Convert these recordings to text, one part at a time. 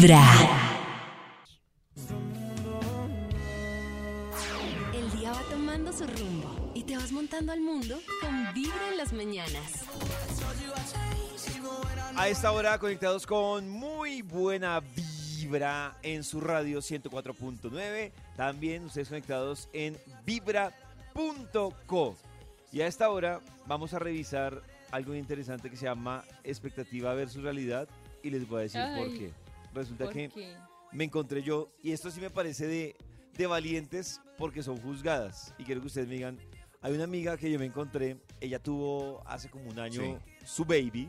Vibra. El día va tomando su rumbo y te vas montando al mundo con Vibra en las mañanas. A esta hora conectados con muy buena vibra en su radio 104.9. También ustedes conectados en vibra.co. Y a esta hora vamos a revisar algo interesante que se llama expectativa versus realidad y les voy a decir por qué. Resulta ¿Por que qué? me encontré yo, y esto sí me parece de, de valientes porque son juzgadas. Y quiero que ustedes me digan, hay una amiga que yo me encontré, ella tuvo hace como un año su baby,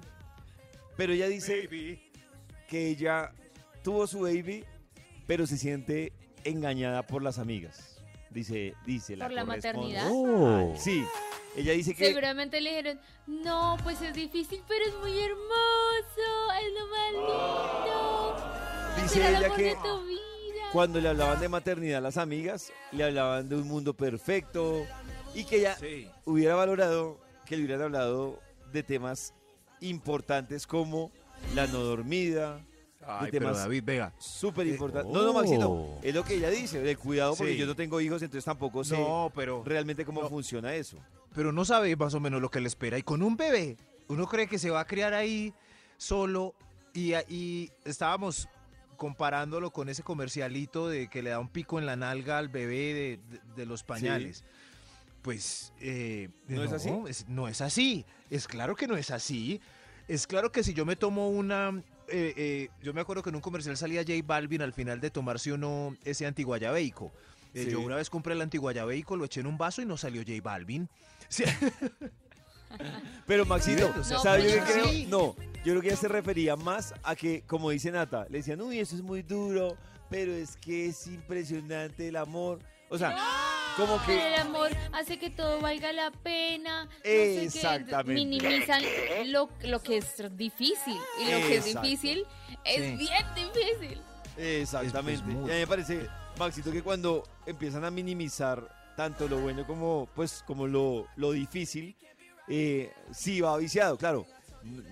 pero ella dice que ella tuvo su baby, pero se siente engañada por las amigas. Dice, dice la ¿Por la maternidad? Oh. Sí, ella dice que... Seguramente le dijeron, no, pues es difícil, pero es muy hermoso, es lo más lindo. Dice ella que cuando le hablaban de maternidad a las amigas, le hablaban de un mundo perfecto y que ella hubiera valorado que le hubieran hablado de temas importantes como la no dormida, Ay, de pero temas David, venga. súper Eh, importantes. No, no, Maxito, oh. es lo que ella dice, de cuidado porque Sí. yo no tengo hijos, entonces tampoco sé No, pero, realmente cómo no. funciona eso. pero no sabe más o menos lo que le espera. Y con un bebé, uno cree que se va a criar ahí solo. Y, y estábamos comparándolo con ese comercialito de que le da un pico en la nalga al bebé de, de- de los pañales. Pues eh, ¿No es así? es- no es así. Es claro que no es así. Es claro que si yo me tomo una... eh, eh, yo me acuerdo que en un comercial salía J Balvin al final de tomarse uno ese antiguayabeico. Eh, Sí. Yo una vez compré el antiguayabeico, lo eché en un vaso y no salió J Balvin. Sí, Pero Maxito, no, ¿sabes yo qué creo? sí. No, yo creo que ella se refería más a que, como dice Nata, le decían, uy, eso es muy duro, pero es que es impresionante el amor. O sea, como Pero que... el amor hace que todo valga la pena. no sé qué, Exactamente. minimizan lo, lo que es difícil. Y lo que es difícil es Sí. bien difícil. Exactamente. Es- es muy- y a mí me parece, Maxito, que cuando empiezan a minimizar tanto lo bueno como, pues, como lo, lo difícil, eh, sí va viciado. Claro,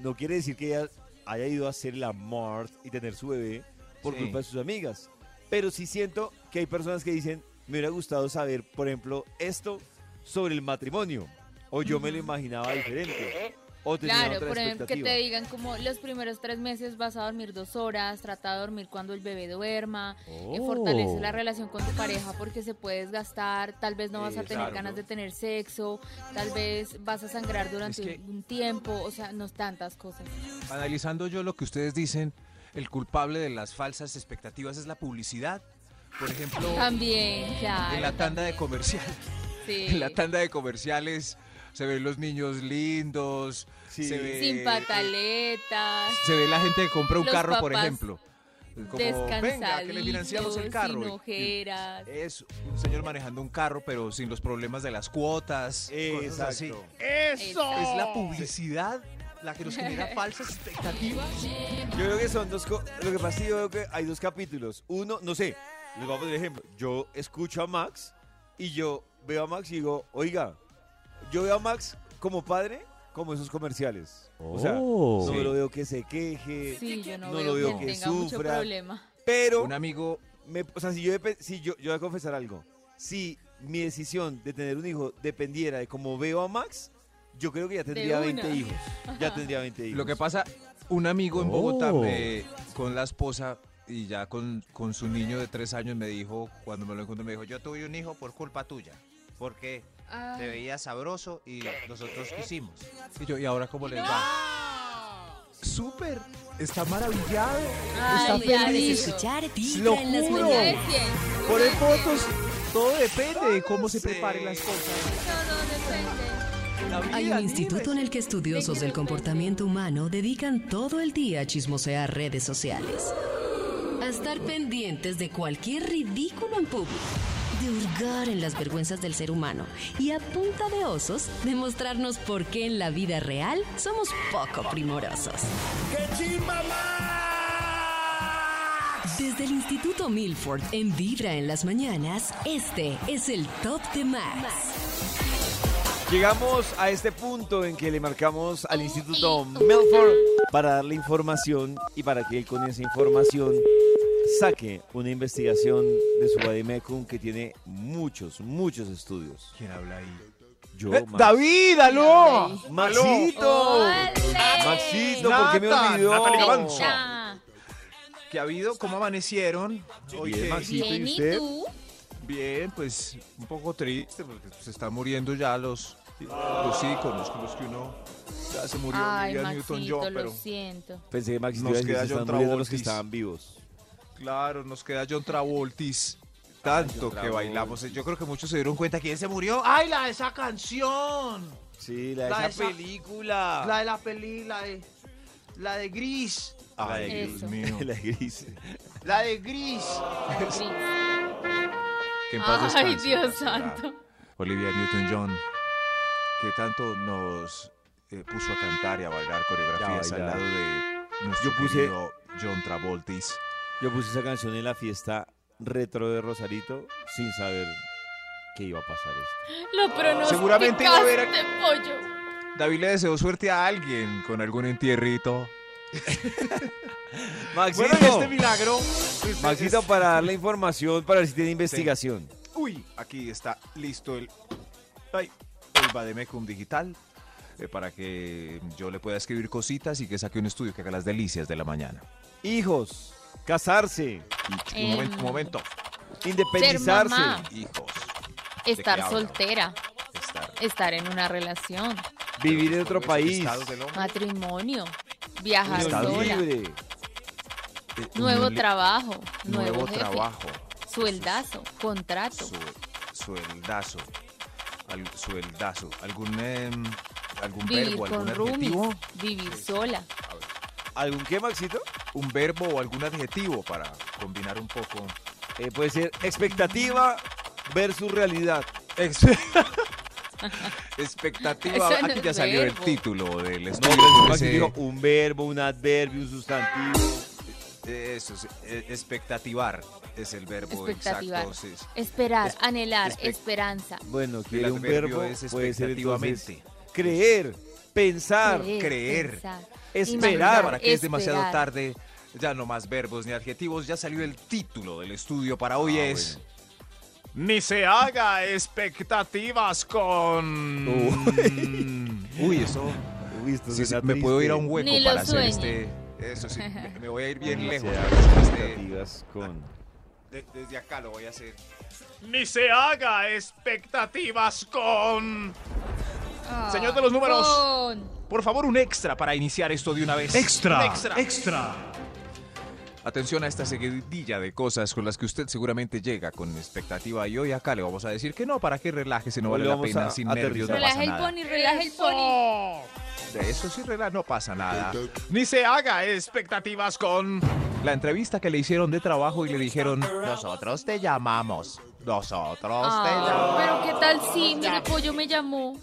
no quiere decir que ella haya ido a hacer el amor y tener su bebé por Sí. culpa de sus amigas. Pero sí siento que hay personas que dicen, me hubiera gustado saber, por ejemplo, esto sobre el matrimonio. O yo me lo imaginaba diferente. O Claro, por ejemplo, que te digan como los primeros tres meses vas a dormir dos horas, trata de dormir cuando el bebé duerma, eh, Oh. fortalece la relación con tu pareja porque se puede desgastar, tal vez no vas a tener ganas de tener sexo, tal vez vas a sangrar durante Es que- un tiempo, o sea, no tantas cosas. Analizando yo lo que ustedes dicen, el culpable de las falsas expectativas es la publicidad. Por ejemplo, También, claro. en la tanda de comerciales. sí. En la tanda de comerciales se ven los niños lindos, Sí. se ve Sin pataletas. se ve la gente que compra un Los carro, por papás ejemplo. Como, venga, que le financiamos el carro. sin ojeras. Es un señor manejando un carro, pero sin los problemas de las cuotas. cosas así. Exacto. Eso. Es la publicidad la que nos genera falsas expectativas. Yo creo que son dos co- Lo que pasa es que yo veo que hay dos capítulos. Uno, no sé, les voy a poner ejemplo. Yo escucho a Max y yo veo a Max y digo, oiga, yo veo a Max como padre, como esos comerciales. O sea, Oh. no Sí. lo veo que se queje, Sí, yo no, no veo, lo veo que que tenga mucho sufra. problema. pero, Un amigo me- o sea, si yo, si yo, yo voy a confesar algo. Si mi decisión de tener un hijo dependiera de cómo veo a Max, yo creo que ya tendría una. 20 hijos. Ya tendría 20 hijos. Lo que pasa, un amigo en Bogotá Oh. con la esposa y ya con, con su niño de tres años me dijo, cuando me lo encontré, me dijo, yo tuve un hijo por culpa tuya, porque Ah. te veía sabroso y nosotros quisimos. Y yo, ¿y ahora cómo les va? Súper, está maravillado, Ay, está feliz. Escuchar Lo Vibra en las juro. Por el fotos, todo depende de cómo se preparen las cosas. Todo depende. Hay un instituto en el que estudiosos del comportamiento humano dedican todo el día a chismosear redes sociales. A estar pendientes de cualquier ridículo en público. De hurgar en las vergüenzas del ser humano. Y a punta de osos, demostrarnos por qué en la vida real somos poco primorosos. Desde el Instituto Milford en Vibra en las mañanas, este es el Top de Max. Llegamos a este punto en que le marcamos al Instituto Melford para darle información y para que él con esa información saque una investigación de su Bademecum que tiene muchos, muchos estudios. ¿Quién habla ahí? Yo, Eh, Max. ¡David, aló! ¡Maxito! ¡Ole! Maxito, ¿por qué me olvidó? Gavanzo. Ya. ¿Qué ha habido? ¿Cómo amanecieron? Bien, Maxito, ¿y Bien, ¿y usted? tú? Bien, pues un poco triste porque se están muriendo ya los, los íconos con los que uno ya se murió Ay, Olivia Maxito, Newton-John, lo pero siento. Pensé que Maxito Nos iba a decir, queda se John están muriendo los que Travoltis. estaban vivos. Claro, nos queda John Travoltis. Tanto John que bailamos. Yo creo que muchos se dieron cuenta que él se murió. ¡Ay, la de esa canción! Sí, la de La esa esa- película. La de la peli, la de, la de Gris. La de Ay, Gris. Dios Eso. mío. La gris. La de Gris. Que en paz Ay, descanse, Dios santo. Olivia Newton-John, que tanto nos eh, puso a cantar y a bailar coreografías Ya, al lado de nuestro Yo puse- querido John Travoltis. Yo puse esa canción en la fiesta retro de Rosarito sin saber que iba a pasar esto. Lo pronosticaste, Seguramente iba a haber- pollo. David le deseó suerte a alguien con algún entierrito. Maxito, Bueno, y este milagro. este- Maxito, es- para darle información, para ver si tiene investigación. Uy, aquí está listo el, ay, el Bademecum digital eh, para que yo le pueda escribir cositas y que saque un estudio que haga las delicias de la mañana. Hijos, casarse, un momento, un momento. independizarse. Ser mamá. Hijos. Estar soltera. Estar. Estar en una relación. Vivir en otro país. Matrimonio. Viajar sola. libre. Eh, Nuevo trabajo. Nuevo, Nuevo jefe. trabajo. Sueldazo. Contrato. Su, sueldazo. Al- sueldazo. ¿Algún, em, algún Vivir verbo, algún con roomies. Vivir sola. ¿Algún qué, Maxito? Un verbo o algún adjetivo para combinar un poco. Eh, puede ser expectativa versus realidad. Ex- Expectativa. No Aquí es ya salió el título del No, estudio. ese- dijo un verbo, un adverbio, un sustantivo. Eso, es, expectativar es el verbo exacto. sí, sí. Esperar. Es- anhelar. espe- esperanza. Bueno, quiere un verbo, es puede ser entonces creer, pensar, creer. pensar, esperar. Para que es demasiado tarde, ya no más verbos ni adjetivos, ya salió el título del estudio para hoy Ah, es... Ni se haga expectativas con... Uy, eso... Uy, esto sí, sí, suena me puedo ir a un hueco Ni para hacer este... Eso sí, me, me voy a ir bien No lejos. se para este- expectativas con... de- desde acá lo voy a hacer. Ni se haga expectativas con... Señor de los números. Con- Por favor, un extra para iniciar esto de una vez. Extra, Un extra. extra. Atención a esta seguidilla de cosas con las que usted seguramente llega con expectativa y hoy acá le vamos a decir que no, para que relájese, no Hoy vale le la pena, a sin nervios no Relaja pasa el nada. pony, relaja el pony. De eso sí, relaja, no pasa nada. Ni se haga expectativas con la entrevista que le hicieron de trabajo y le dijeron, nosotros te llamamos, nosotros te Ah, llamamos. pero qué tal si mire pollo me llamó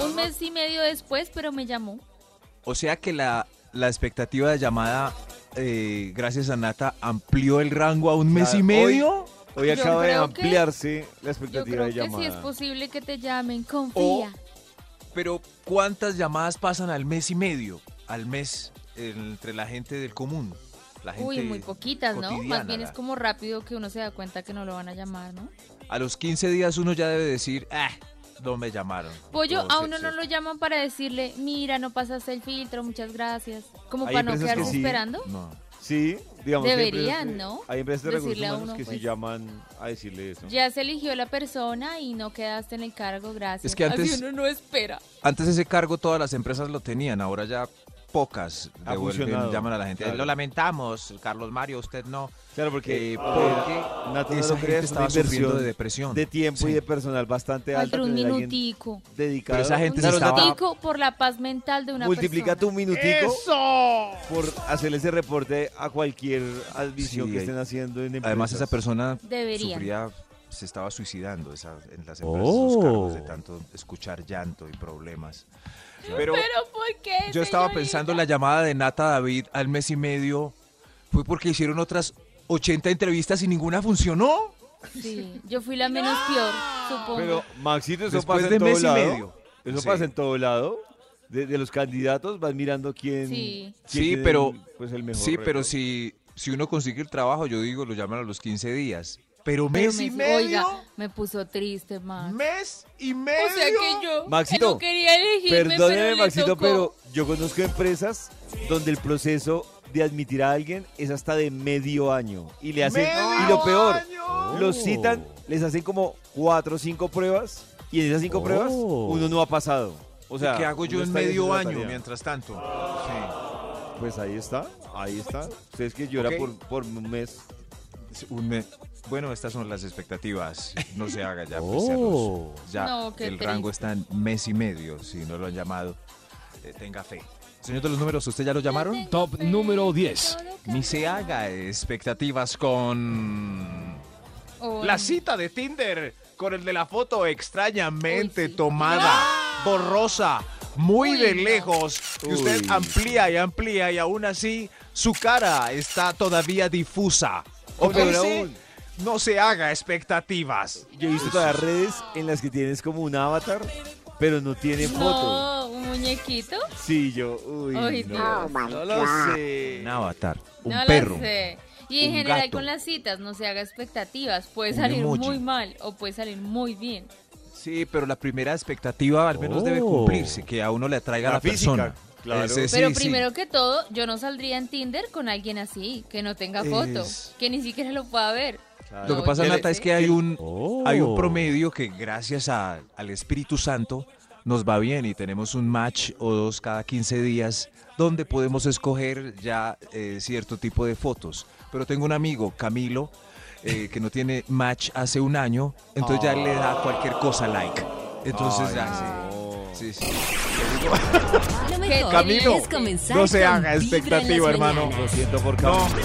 un mes y medio después, pero me llamó. O sea que la, la expectativa de llamada, eh, gracias a Nata, amplió el rango a un mes y medio. Hoy acaba de que- ampliarse la Yo expectativa creo de que llamada. es posible que te llamen, confía. Pero ¿cuántas llamadas pasan al mes y medio? Al mes entre la gente del común. La gente Uy, muy poquitas, ¿no? Más bien es como rápido que uno se da cuenta que no lo van a llamar, ¿no? A los 15 días uno ya debe decir, ah, no me llamaron. Pollo, No, a sí, uno sí. no lo llaman para decirle, mira, no pasaste el filtro, muchas gracias. Como para no que quedarse sí. esperando. No. Sí, digamos Deberían, ¿no? Hay empresas de recursos Decirle a humanos uno, que sí pues. llaman a decirle eso. Ya se eligió la persona y no quedaste en el cargo, gracias. Es que antes- Así uno no espera. Antes ese cargo todas las empresas lo tenían, ahora ya pocas Ha devuelven, funcionado, llaman a la gente. claro. Lo lamentamos, Carlos Mario, usted no. Claro, porque, Eh, porque esa gente estaba sufriendo de depresión. de tiempo Sí. y de personal bastante. Falta un minutico. dedicado. Pero esa gente Un se Claro, estaba- minutico por la paz mental de una multiplica tu persona. minutico por hacerle ese reporte a cualquier admisión Sí, que estén haciendo en empresas. Además esa persona Deberían. sufría, se estaba suicidando esa- en las empresas Oh. de tanto escuchar llanto y problemas. Pero Pero ¿por qué? yo estaba señorita? pensando la llamada de Nata David al mes y medio fue porque hicieron otras 80 entrevistas y ninguna funcionó. Sí, yo fui la menos peor, supongo. Pero, Maxito, eso Después pasa de en todo mes y lado. medio. Eso Sí. pasa en todo lado. De, de los candidatos vas mirando quién. Sí. quién Sí, tiene pero- pues el mejor Sí, pero si, si uno consigue el trabajo, yo digo, lo llaman a los 15 días. Pero Pero mes y me- medio. Oiga, me puso triste, Max. Mes y medio. O sea que yo Maxito, no quería elegirme, Perdóneme, pero Maxito, tocó. pero yo conozco empresas donde el proceso de admitir a alguien es hasta de medio año. Y le hacen. ¡Medio y lo peor, año! los citan, les hacen como cuatro o cinco pruebas. Y en esas cinco pruebas, uno no ha pasado. O sea, ¿Qué hago yo en medio año tarea. mientras tanto? Sí. Pues ahí está, ahí está. Ustedes que llora Ok. por, por un mes. Un me- Bueno, estas son las expectativas. No se haga ya. pues, ya los- ya No, qué el rango está en mes y medio. Si no lo han llamado, eh, tenga fe. Señor de los números, ¿usted ya lo llamaron? Top número 10. Ni se haga expectativas con... Oh, La cita de Tinder con el de la foto extrañamente Uy, sí. tomada, borrosa, muy Uy, de no. lejos. Que usted Uy, amplía y amplía y aún así su cara está todavía difusa. O. no se haga expectativas. Yo he visto todas las redes en las que tienes como un avatar, pero no tiene foto. No, un muñequito. Sí, yo, uy, no, Dios. no lo sé. Un avatar, un no perro. lo sé. Y en un general gato. con las citas no se haga expectativas. Puede Un salir emoji. muy mal o puede salir muy bien. Sí, pero la primera expectativa al menos debe cumplirse, que a uno le atraiga La la, física, persona. claro. Ese sí, Pero sí. primero que todo, yo no saldría en Tinder con alguien así, que no tenga foto, Es- que ni siquiera lo pueda ver. Claro. Lo que pasa, Nata, es que hay un, hay un promedio que gracias a- al Espíritu Santo nos va bien y tenemos un match o dos cada 15 días donde podemos escoger ya eh, cierto tipo de fotos. Pero tengo un amigo, Camilo, eh, que no tiene match hace un año, entonces ya le da cualquier cosa like. Entonces Ay, ya no. sí. Sí, sí. Mejor Camilo, es comenzar no se haga expectativa, hermano. Lo siento por No. Camilo.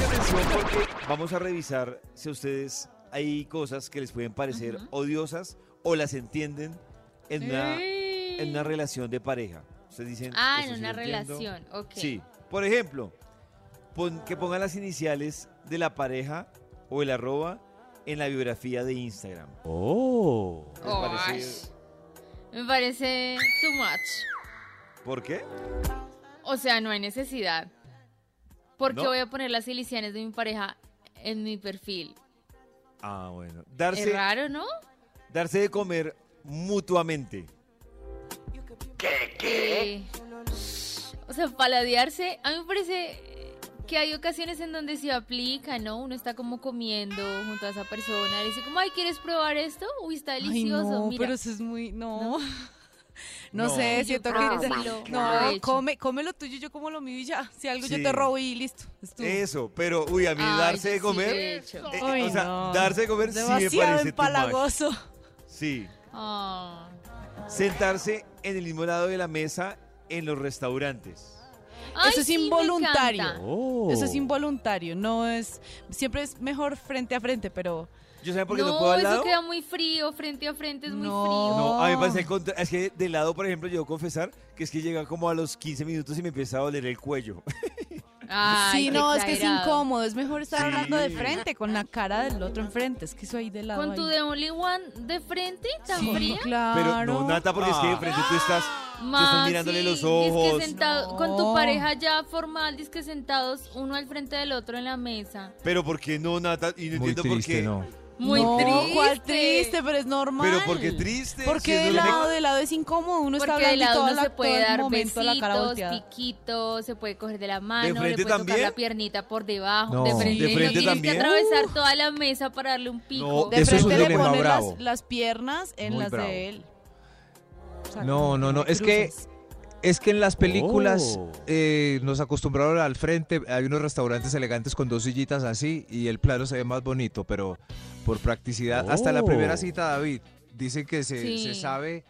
Porque vamos a revisar si a ustedes hay cosas que les pueden parecer Ujú. odiosas o las entienden en una, Ey. en una relación de pareja. Ustedes dicen. Ah, "Esto en sí una lo entiendo". relación, ok. Sí. Por ejemplo, pon- que pongan las iniciales de la pareja o el arroba en la biografía de Instagram. ¿Les Oh, parece- Me parece too much. ¿Por qué? O sea, no hay necesidad. ¿Por qué ¿No? voy a poner las iniciales de mi pareja en mi perfil? Ah, bueno. Es Darse, raro, ¿no? darse de comer mutuamente. Eh, o sea, paladearse. A mí me parece que hay ocasiones en donde se aplica, ¿no? Uno está como comiendo junto a esa persona y dice como, ay, ¿quieres probar esto? Uy, está Ay, delicioso. no, Mira. pero eso es muy. No. No, No. sé, Yo siento que. lo- no, hecho. come, come lo tuyo, yo como lo mío y ya. Si algo Sí. yo te robo y listo. es. Eso, pero, uy, a mí Ay, darse de comer. eh, Ay, o sea, no. darse de comer sí me Demasiado parece too much. empalagoso. Sí. Ah. Sentarse en el mismo lado de la mesa en los restaurantes. Ay, Eso es sí, involuntario. encanta. Eso es involuntario, no es. Siempre es mejor frente a frente, pero. ¿Yo saben por qué no, No, puedo al eso lado? queda muy frío, frente a frente es muy No. frío. No, a mí me parece el contra- Es que de lado, por ejemplo, yo debo confesar que es que llega como a los 15 minutos y me empieza a doler el cuello. Ay, sí, no, es que es incómodo. Es mejor estar Sí. hablando de frente, con la cara del otro enfrente. Es que eso ahí de lado. Con tu de Only One de frente, tan Sí, fría. claro. Pero no, Nata, porque es que de frente tú estás, tú estás mirándole los ojos. sentado, No. Con tu pareja ya formal, que sentados uno al frente del otro en la mesa. Pero ¿por qué no, Nata? Y no Muy entiendo por triste, qué. ¿no? Muy no, triste. ¿cuál triste? Pero es normal. Pero ¿por qué triste? Porque Si de lado, de lado es incómodo. Uno está Porque de hablando y lado uno la, se puede todo el dar momento la cara besitos, volteada. piquitos, se puede coger de la mano, le frente puede tocar también? la piernita por debajo. No. De frente, ¿De no frente tienes también? que atravesar toda la mesa para darle un pico. No, De Eso es le bravo. las, las piernas en Muy las bravo. de él. O sea, No, no, no, que es que-. Es que en las películas Oh. eh, nos acostumbraron al frente, hay unos restaurantes elegantes con dos sillitas así y el plano se ve más bonito, pero por practicidad, hasta la primera Oh. cita, David, dicen que se, Sí. se sabe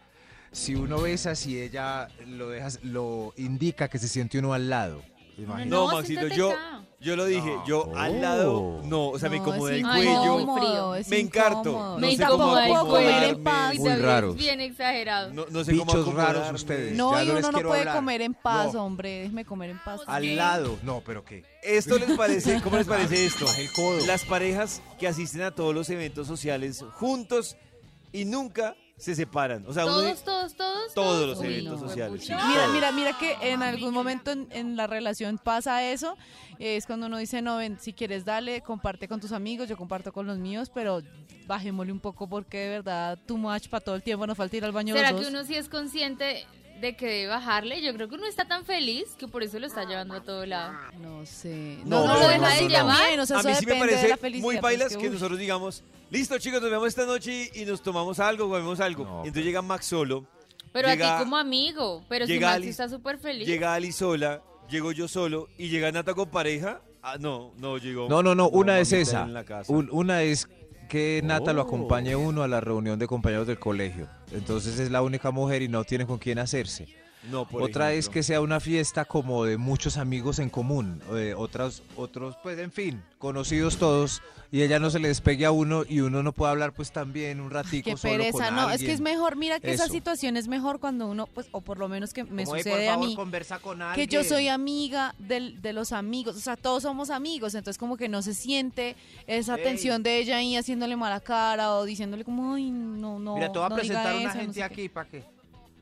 si uno besa, si ella lo deja, lo indica que se siente uno al lado. Imagínate. No, No, Maxito, siéntate yo, acá. yo lo dije, yo al lado, no, o sea, me es el cuello. incómodo, es Me encarto, incómodo. no Me sé cómo tampoco comer en acomodarme. paz. Muy David, raros. Es bien exagerado. No, no sé cómo Bichos raros acomodarme. ustedes. No, ya y no les uno no quiero puede hablar. comer en paz, No. hombre. Déjeme comer en paz. Al lado. No, pero ¿qué? ¿Esto les parece, cómo les parece esto? Baje el codo. Las parejas que asisten a todos los eventos sociales juntos y nunca se separan. O sea, uno Todos, todos, todos. Todos los Uy, eventos no, sociales, sí. Mira, Todos. mira, mira que en algún momento en, en la relación pasa eso. Es cuando uno dice, no, ven, si quieres dale, comparte con tus amigos, yo comparto con los míos, pero bajémosle un poco porque de verdad, too much para todo el tiempo, nos falta ir al baño ¿Será los que uno sí es consciente de que debe bajarle? Yo creo que uno está tan feliz que por eso lo está llevando a todo lado. No sé. No, no, lo deja de llamar. también, o sea, a mí sí me parece muy bailas es que, nosotros digamos, listo chicos, nos vemos esta noche y nos tomamos algo, comemos algo. No, Entonces llega Max solo, Pero Llega- a ti como amigo. Pero si llega Maxi Alice- está súper feliz. llega Ali sola, llego yo solo y llega Nata con pareja. Ah, no, no, llegó. No, no, no, una es esa. en la casa. Un- una es que Nata lo Oh. acompañe uno a la reunión de compañeros del colegio. Entonces es la única mujer y no tiene con quién hacerse. No, por Otra es ejemplo. que sea una fiesta como de muchos amigos en común. eh, otros, otros, pues en fin, conocidos todos. Y ella no se le despegue a uno y uno no puede hablar pues también un ratico Qué solo pereza, con no, es que es mejor, mira que esa situación es mejor cuando uno, pues, o por lo menos que me Como, "Ey, sucede por a favor, mí, conversa con que yo soy amiga del- de los amigos, o sea, todos somos amigos, entonces como que no se siente esa Ey. tensión de ella ahí haciéndole mala cara o diciéndole como, ay, no, no, Mira, te voy a no presentar una eso, no gente sé qué". aquí para que...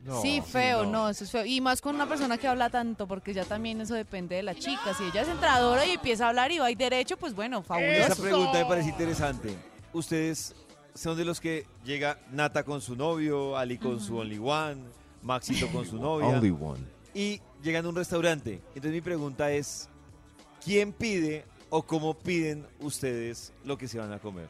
No, sí, feo, no. no. eso es feo. Y más con una persona que habla tanto, porque ya también eso depende de la chica. Si ella es entradora y empieza a hablar y va y derecho, pues bueno, Esa fabuloso. pregunta me parece interesante. Ustedes son de los que llega Nata con su novio, Ali con su Only One, Maxito con su novia. Only one. y llegan a un restaurante. Entonces mi pregunta es, ¿quién pide o cómo piden ustedes lo que se van a comer?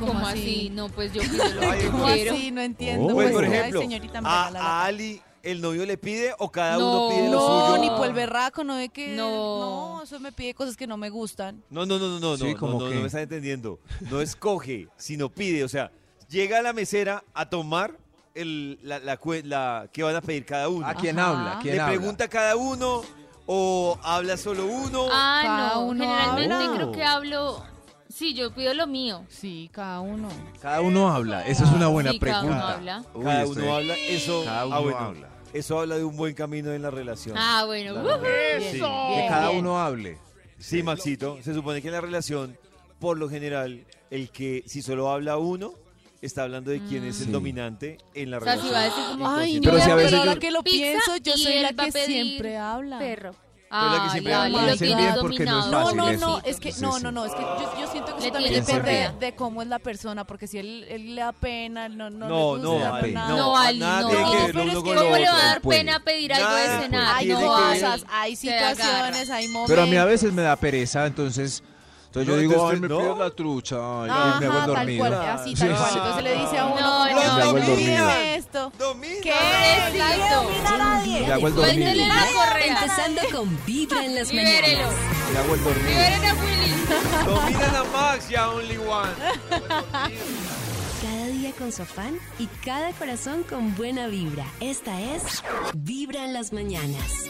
¿Cómo ¿Cómo así? así? No, pues yo pido lo que ¿Cómo quiero. así? No entiendo. Oh. Pues, por ay, ejemplo, señorita, me a, a. Ali el novio le pide o cada No. uno pide lo No, suyo. ni por el berraco, no de que. No. No, eso me pide cosas que no me gustan. No, no, no, no, no, Sí, no, no, ¿cómo no, no me están entendiendo. No escoge, sino pide. O sea, llega a la mesera a tomar el, la, la, que van a pedir cada uno. ¿A quién Ajá. habla? ¿Quién ¿Le habla? pregunta a cada uno o habla solo uno? Ah, Cada no. uno Generalmente habla. creo que hablo. Sí, yo pido lo mío. Sí, cada uno. Cada uno habla. Esa es una buena Sí, cada uno pregunta. habla. Uy, cada uno habla. Eso, Cada uno ah, bueno, habla. eso habla de un buen camino en la relación. Ah, bueno. Uh, Bien, Sí. Que cada bien. uno hable. Sí, Maxito, se supone que en la relación, por lo general, el que si solo habla uno, está hablando de quién es el Sí. dominante en la O sea, si relación. va a decir como, Ay, no, Pero si a veces ahora yo- que lo pienso, yo soy la que siempre habla. perro. Eres la que siempre Ale, habla. lo Piensen tienes bien porque no es dominado. No, fácil no, eso. no, es que Sí, no, sí. no, no, es que yo, yo siento que Le eso también tienes depende de, de cómo es la persona, porque si él, él le da pena, no, no, No, le no, gusta, Ali, nada. no, No, Ali, nada no. tiene que ver pero lo es uno que con ¿Cómo lo le va a otro. dar puede. pena pedir algo Nada, de cenar? Hay tiene No, que ver- cosas, hay Se agarra. situaciones, hay momentos. Pero a mí a veces me da pereza, entonces, entonces No, yo digo, ay, me ¿no? pido la trucha, ay, Ajá, me hago el tal dormido. cual, así Sí, tal cual. Entonces le dice a uno, No, "Ay, no. Dormido. dime esto. Domina. ¿Qué? Pobrecito. Me hago el Suéltele dormido. la correa. Empezando con Vibra en las Libérelo. mañanas. Me hago el dormido. Liberen a Willy. Dominan a Max y a Only One. Cada día con su afán y cada corazón con buena vibra. Esta es Vibra en las mañanas.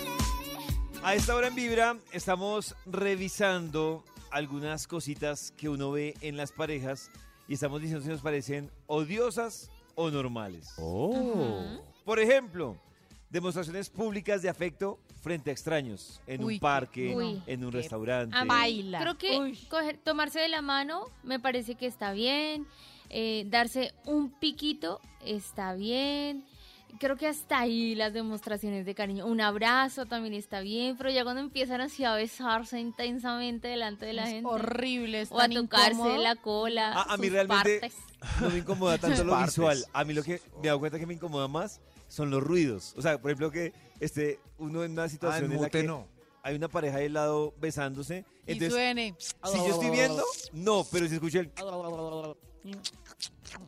A esta hora en Vibra estamos revisando algunas cositas que uno ve en las parejas y estamos diciendo si nos parecen odiosas o normales. Oh. Por ejemplo, demostraciones públicas de afecto frente a extraños en Uy, un parque, uy. en un Qué- restaurante. A Baila. Creo que coger- tomarse de la mano me parece que está bien. eh, darse un piquito está bien. Creo que hasta ahí las demostraciones de cariño. Un abrazo también está bien, pero ya cuando empiezan así a besarse intensamente delante de la Es gente. horrible, es O a tocarse incómodo. la cola. A- a mí sus realmente- partes. No me incomoda tanto lo visual. A mí lo que me he dado cuenta que me incomoda más son los ruidos. O sea, por ejemplo, que este, uno en una Ah, situación en en la que no. hay una pareja ahí al lado besándose. Y Entonces, suene. si yo estoy viendo, no, pero si escucho el...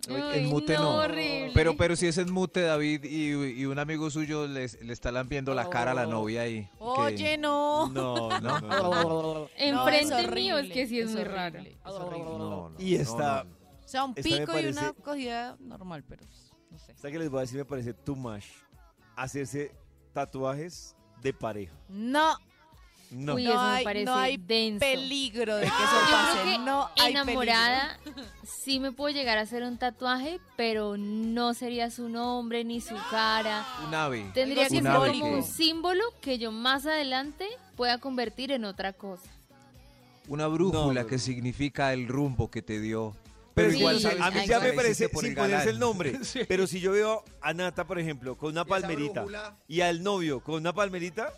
En mute no. Pero, pero si es en mute, David, y, y un amigo suyo les- le está lambiendo la cara a la novia ahí. que- Oye, no. No, no, no, no. Enfrente mío es que sí es, muy raro. No, no, Y no. O sea, un pico y una cogida normal, pero no sé. esta que les voy a decir me parece too much. Hacerse tatuajes de pareja. No, No. Uy, no eso me hay, parece no hay denso. peligro de que eso Yo pase. creo que no hay enamorada sí me puedo llegar a hacer un tatuaje, pero no sería su nombre ni su cara. Un ave. Tendría que ser como un símbolo que yo más adelante pueda convertir en otra cosa. Una brújula No, que significa el rumbo que te dio Pero Sí, igual, a mí ya me parece, sin ponerse el nombre, pero si yo veo a Nata, por ejemplo, con una palmerita y al novio con una palmerita,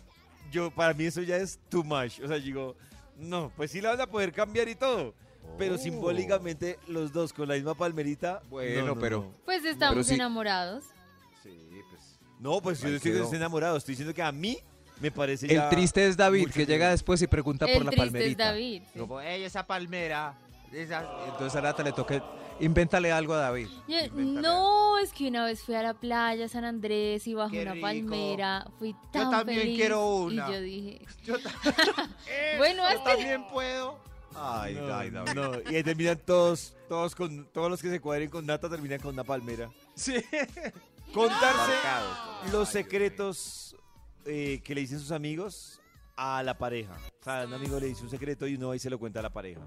yo para mí eso ya es too much. O sea, digo, no, pues sí la van a poder cambiar y todo. Pero Oh. simbólicamente los dos con la misma palmerita. Bueno, no, no, pero- No, Pues estamos Pero sí. enamorados. No, pues yo no estoy, enamorado. Estoy diciendo que a mí me parece El ya triste es David, que llega después y pregunta por El la triste es palmerita. David. sí. Como, ey, esa palmera. esa- Entonces a Nata le toca, invéntale algo a David. Yo- no, es que una vez fui a la playa San Andrés y bajo Qué una rico. palmera. Fui tan también feliz. quiero una. Y yo dije, Yo, bueno, yo hasta también puedo. Ay, No, ay, David. no, y ahí terminan todos, todos con todos los que se cuadren con Nata terminan con una palmera. Sí. Contarse los secretos eh, que le dicen sus amigos a la pareja. O sea, un amigo le dice un secreto y uno ahí se lo cuenta a la pareja.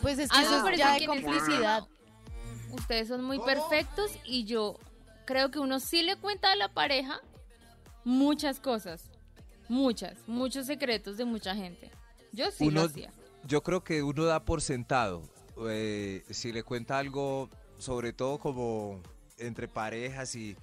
Pues es que A mí me eso es ya de complicidad. Ustedes son muy perfectos y yo creo que uno sí le cuenta a la pareja muchas cosas. Muchas, muchos secretos de mucha gente. Yo sí Uno- lo hacía. Yo creo que uno da por sentado. eh, si le cuenta algo, sobre todo como entre parejas y,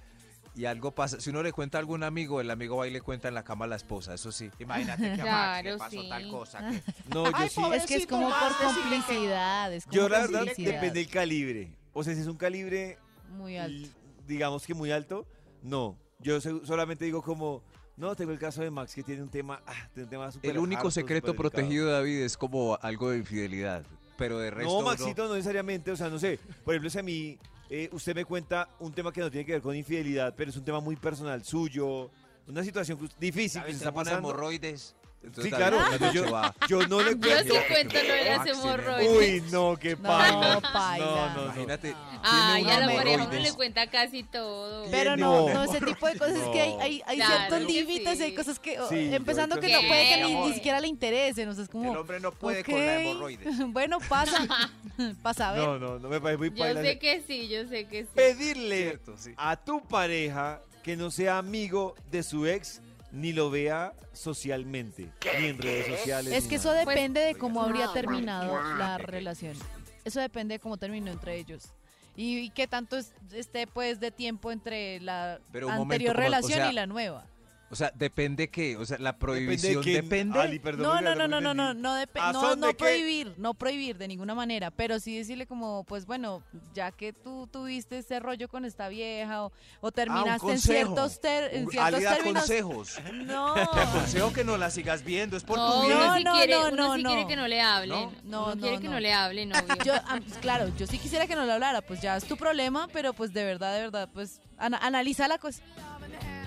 y algo pasa. Si uno le cuenta a algún amigo, el amigo va y le cuenta en la cama a la esposa, eso sí. Imagínate que a Max Claro, le pasó sí. tal cosa. que- No, yo Ay, sí. Es que es como por complicidad. Es como Yo la verdad depende del calibre. O sea, si es un calibre, Muy alto. digamos que muy alto, no. Yo solamente digo como, no, tengo el caso de Max que tiene un tema, ah, tiene un tema súper El único harto, secreto delicado. protegido de David es como algo de infidelidad. Pero de resto. No, Maxito, no necesariamente. O sea, no sé. Por ejemplo, si a mí eh, usted me cuenta un tema que no tiene que ver con infidelidad, pero es un tema muy personal suyo, una situación difícil que se está pasando. hemorroides. Entonces, Sí, claro. Yo, yo no le Yo cuento. sí cuento lo de hemorroides. Uy, no, qué No, paila. No, no, no. Imagínate. Ay, tiene a la pareja uno le cuenta casi todo. Pero no, no. ese tipo de cosas es que hay, hay, hay Claro ciertos límites, sí. hay cosas que, Sí, yo empezando que no puede que ni, siquiera le interesen, o sea, es como, El hombre no puede ok, con la hemorroides. bueno, pasa, pasa a ver. No, no, no me parece muy Yo paila. sé que sí, yo sé que sí. Pedirle Cierto, sí. a tu pareja que no sea amigo de su ex ni lo vea socialmente, ni en redes sociales. Es que eso nada. depende de cómo habría terminado la relación. Eso depende de cómo terminó entre ellos. Y, y qué tanto es- esté pues de tiempo entre la Pero anterior momento, como- o relación sea, y la nueva. O sea, depende qué. O sea, la Depende prohibición quién. depende. Ali, perdón, No, no, no, no, no, no, no, depe- ¿A no, no prohibir, no prohibir de ninguna manera, pero sí decirle como, pues bueno, ya que tú tuviste ese rollo con esta vieja o, o terminaste en ciertos, ter- en ciertos Ali da términos. consejos. No, Te aconsejo que no la sigas viendo, es por No, tu bien. No, sí no, quiere, no, uno no, sí no. quiere que no le hablen. No, no, uno no, quiere que no. no le hablen, obvio. yo, ah, pues, claro, yo sí quisiera que no le hablara, pues ya es tu problema, pero pues de verdad, de verdad, pues ana- analiza la cosa.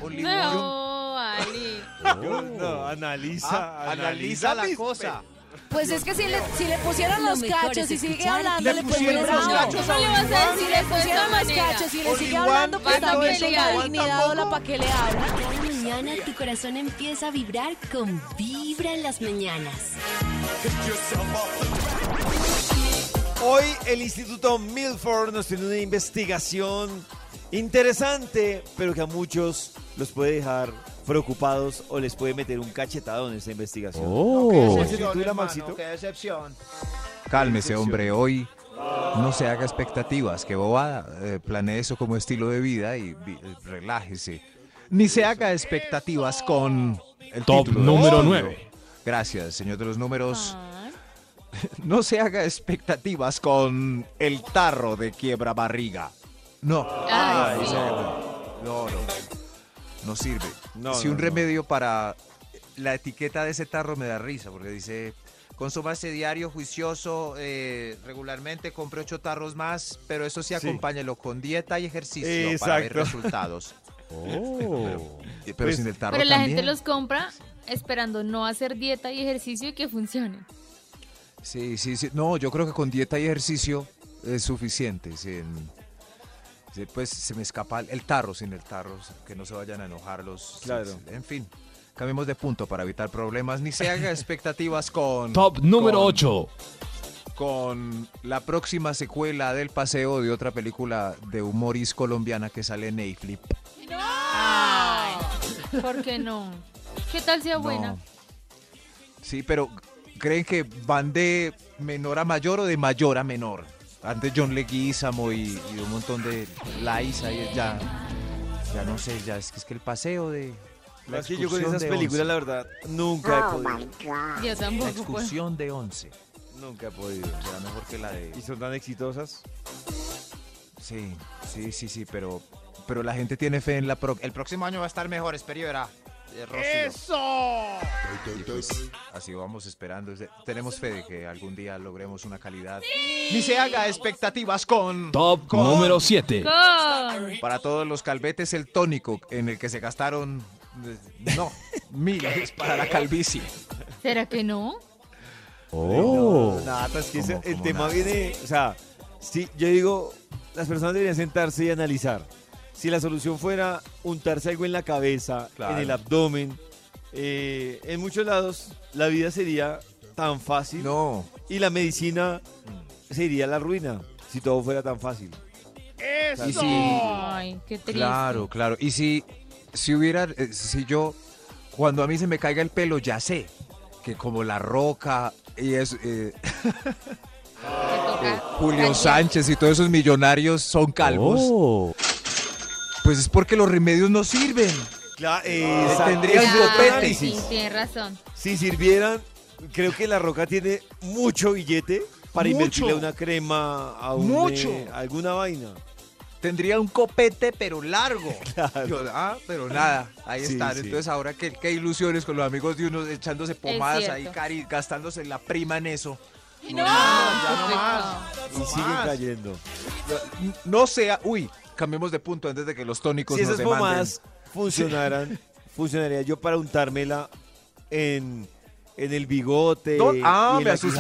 No, Ali. Yo- no, analiza, Ah, analiza la mis cosa. Pues es que si le, si le pusieron Lo los cachos y sigue pues muy pusieron los cachos ¿Cómo le vas a decir le pusieron los cachos y le sigue hablando, pues también tenga dignidad la pa' que le habla. Cada mañana tu corazón empieza a vibrar con Vibra en las mañanas. Hoy el Instituto Milford nos tiene una investigación interesante, pero que a muchos los puede dejar preocupados o les puede meter un cachetado en esta investigación. Oh. ¿Cómo se titula, hermano, Maxito? Qué decepción. Cálmese, hombre, hoy no se haga expectativas, que bobada. Eh, planee eso como estilo de vida y vi- eh, relájese. Ni se haga expectativas con el Top título número estudio. nueve. Gracias, señor de los números. Ah, No se haga expectativas con el tarro de quiebra barriga. No. Ay, Ay, sí. no, no, no. No sirve. No, si no, un no. remedio para la etiqueta de ese tarro me da risa, porque dice, consúmase diario, juicioso, eh, regularmente, compre ocho tarros más, pero eso sí, Sí. acompáñelo con dieta y ejercicio para ver resultados. Oh. Pero Pues- sin el tarro Pero la también. gente los compra esperando no hacer dieta y ejercicio y que funcione. Sí, sí, sí. No, yo creo que con dieta y ejercicio es suficiente. sí, pues se me escapa el- tarro sin el tarro, que no se vayan a enojar los... Claro. En fin, cambiemos de punto para evitar problemas. Ni se haga expectativas con... Top número con- 8. Con la próxima secuela del paseo de otra película de humoris colombiana que sale en Netflix. Ay, ¿por qué no? ¿Qué tal sea buena? No. Sí, pero ¿creen que van de menor a mayor o de mayor a menor? Antes John Leguizamo y, y un montón de Liza y ya, ya no sé, ya es que es que el paseo de la Así yo con excursión esas de películas, la verdad, nunca he podido. Yo La tampoco puedo. excursión de 11. Nunca he podido. Será mejor que la de ¿Y son tan exitosas? Sí, sí, sí, sí, pero pero la gente tiene fe en la pro- el próximo año va a estar mejor, espero y verá. Eh, ¡Eso! Y pues así vamos esperando. Tenemos fe de que algún día logremos una calidad. Ni se haga expectativas con Top con- número 7. Con- Para todos los calvetes el tónico en el que se gastaron eh, no, miles para la calvicie. ¿Será que no? Oh. Nada, es que ese- ¿Cómo- el cómo tema nada? viene, o sea, sí, yo digo, las personas deberían sentarse y analizar. Si la solución fuera untarse algo en la cabeza, Claro. en el abdomen, eh, en muchos lados la vida sería tan fácil No. y la medicina se iría a la ruina si todo fuera tan fácil. Y si, Ay, qué triste. Claro, claro. Y si, si hubiera, eh, si yo, cuando a mí se me caiga el pelo, ya sé que como La Roca y es, eh, Julio. Sánchez y todos esos millonarios son calvos, Oh. Pues es porque los remedios no sirven. Claro, tendrían Claro, copete. Sí, tienes razón. Si sirvieran, creo que La Roca tiene mucho billete para Mucho. invertirle una crema, a un, Mucho. eh, alguna vaina. Tendría un copete, pero largo. Claro. Yo, ah, pero nada, ahí Sí, están. sí. Entonces ahora qué, qué ilusiones con los amigos de uno echándose pomadas ahí, cari, gastándose la prima en eso. Y no, ya no más. Y siguen cayendo. No sea, uy, cambiemos de punto antes de que los tónicos Si nos esas pomadas funcionaran, funcionaría yo para untármela en, en el bigote. No, ah, y me la asusté.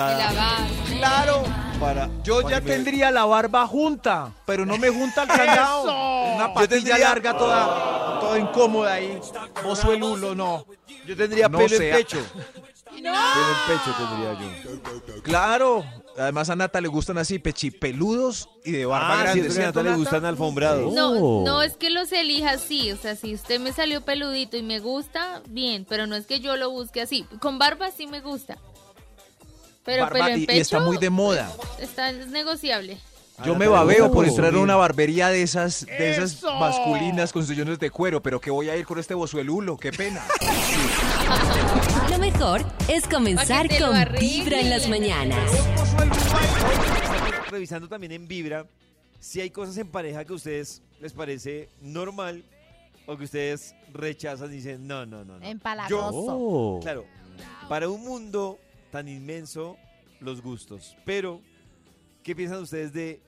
Claro, para, yo para ya me- tendría la barba junta, pero no me junta el candado. Una Yo patilla tendría- larga, toda, toda incómoda ahí. Bozo el hulo, no. Yo tendría No pelo sea. en pecho. Pelo en pecho tendría yo. Claro. Además a Nata le gustan así pechipeludos y de barba Ah, grande. que a ¿cierto, Nata le gustan alfombrados. No, Oh. no es que los elija así, o sea, si usted me salió peludito y me gusta, bien, pero no es que yo lo busque así. Con barba sí me gusta. Pero Barba- pelo en y- está muy de moda. Está es negociable. Yo me babeo por entrar a una barbería de esas, de esas masculinas con sillones de cuero, pero que voy a ir con este bozuelulo, qué pena. Lo mejor es comenzar con. Vibra en las mañanas. Revisando también en Vibra si hay cosas en pareja que a ustedes les parece normal o que ustedes rechazan y dicen, no, no, no. no. Empalagoso. Oh. Claro, para un mundo tan inmenso, los gustos. Pero, ¿qué piensan ustedes de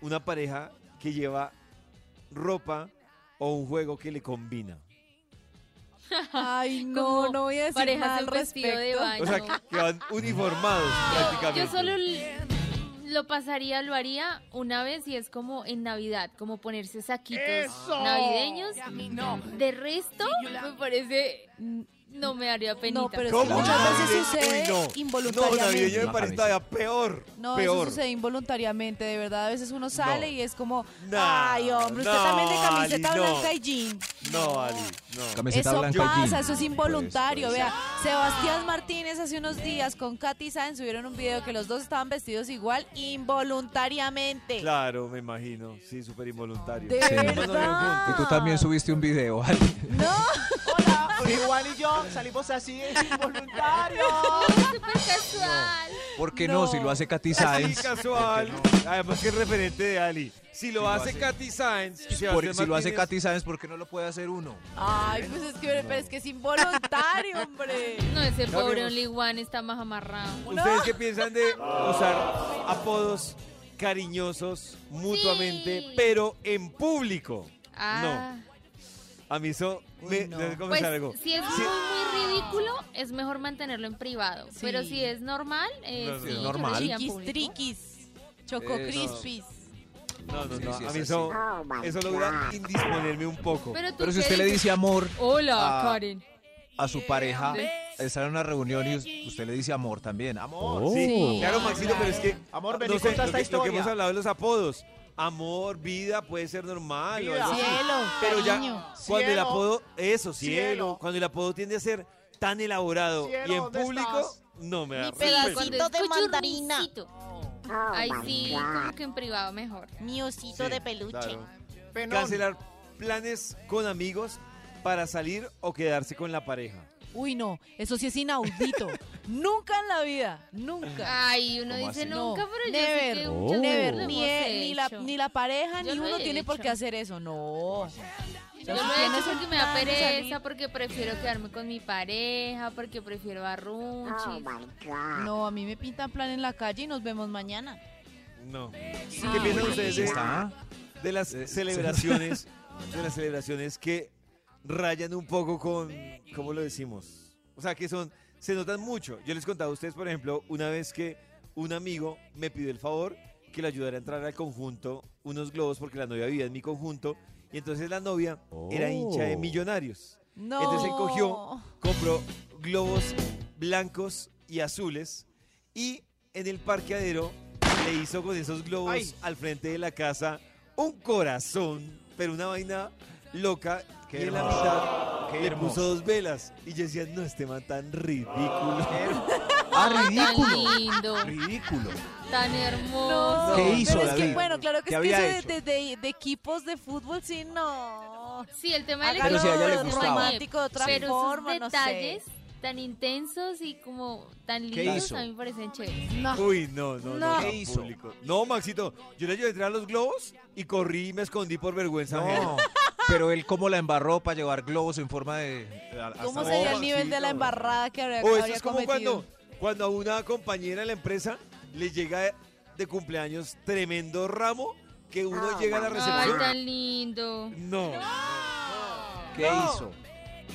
una pareja que lleva ropa o un juego que le combina? Ay, no, Como no voy a decir parejas nada al vestido de respecto. baño. O sea, que, van uniformados prácticamente. Yo solo lo pasaría, lo haría una vez y es como en Navidad, como ponerse saquitos navideños. De resto, me parece, no me haría penita. No, pero es ¿Cómo? que muchas veces sucede Uy, no. No, involuntariamente. navideño me No, parece todavía peor. No, peor. eso sucede involuntariamente, de verdad. A veces uno sale No. y es como, No, ay, hombre, usted no, también de camiseta Ali, no. blanca y jean. No, Ali, no. Camiseta eso blanca y pasa, jean. eso es involuntario. Pues, pues, Vea, Sebastián Martínez hace unos días con Katy Sáenz subieron un video que los dos estaban vestidos igual involuntariamente. Claro, me imagino. Sí, súper involuntario. De Sí. verdad. Y tú también subiste un video, Ali. No, Hola, Juan y yo salimos así, es involuntario. Súper casual. ¿Por qué no? No. Si lo hace Katy Así Sáenz. casual. Además que es referente de Ali. Si lo hace Katy Sainz, Sebastián Por- si lo hace Martínez, Katy Sáenz, ¿por qué no lo puede hacer uno? ay, pues es que, pero es que es involuntario, hombre. No, ese No, pobre. Only One está más amarrado. ¿Ustedes qué piensan de usar apodos cariñosos mutuamente, Sí. pero en público? Ah, A mí eso me... no. ¿les pues algo? si es Sí. muy, muy ridículo, es mejor mantenerlo en privado. Sí. Pero si es normal, eh, No, no, sí, no. yo Normal. Triquis, triquis. Choco Eso. crispies. No, no, no. sí, a es mí eso, eso logra indisponerme un poco. Pero, si usted le dice amor Hola. Karen. a su pareja, está en una reunión y usted le dice amor también. Amor. Oh. Sí, claro, Maxito, pero es que. Amor, ven y no sé, lo que, lo que historia. hemos hablado de los apodos. Amor, vida, puede ser normal. o algo así. Cielo, Pero ya, cariño. cuando el Cielo. apodo. Eso, cielo. Cielo. Cuando el apodo tiende a ser tan elaborado Cielo, y en ¿dónde público, estás? no me da. Mi pedacito de escucho mandarina. runcito. Ahí sí, como que en privado mejor. Mi osito Sí, de peluche. claro. Penón. Cancelar planes con amigos para salir o quedarse con la pareja. Uy, no, eso sí es inaudito. nunca en la vida, nunca. Ay, uno ¿Cómo dice así? nunca, No, pero never, yo sé que Oh. Never, ni, hemos ni la, hecho. ni la pareja Yo ni uno tiene por qué hacer eso, no. Yo lo he hecho porque me da pereza, porque prefiero quedarme con mi pareja, porque prefiero a Runchis. No, a mí me pintan plan en la calle y nos vemos mañana. No. Sí. ¿Qué piensan ustedes de, de las celebraciones? De las celebraciones que rayan un poco con, ¿cómo lo decimos? O sea, que son, se notan mucho. Yo les contaba a ustedes, por ejemplo, una vez que un amigo me pidió el favor que le ayudara a entrar al conjunto unos globos porque la novia vivía en mi conjunto y entonces la novia era hincha de Oh. millonarios. No. Entonces él cogió, compró globos blancos y azules y en el parqueadero le hizo con esos globos Ay. al frente de la casa un corazón, pero una vaina loca y en la hermoso. mitad Qué le puso dos velas y yo decía, no, este man tan ridículo. Ah, Tan ridículo. lindo, Ridículo. tan hermoso. ¿Qué hizo, Pero es que, bueno, claro que ¿Qué es que había eso de, hecho? de- de- de equipos de fútbol, sí, no. Sí, el tema del Hágalo Pero si a ella le equipo es gustaba. romántico de otra Pero forma, esos no sé. detalles tan intensos y como tan ¿Qué lindos hizo? a mí me parecen chéveres. No. Uy, no, no, no. No. no, ¿Qué hizo? público. No, Maxito, yo le ayudé a entrar a los globos y corrí y me escondí por vergüenza. ajena. Pero él cómo la embarró para llevar globos en forma de... ¿Cómo sería el nivel de la embarrada que habría, O eso es como cometido? cuando, cuando a una compañera de la empresa le llega de cumpleaños tremendo ramo que uno llega a la Ay, recepción. tan lindo. No, ¿Qué hizo?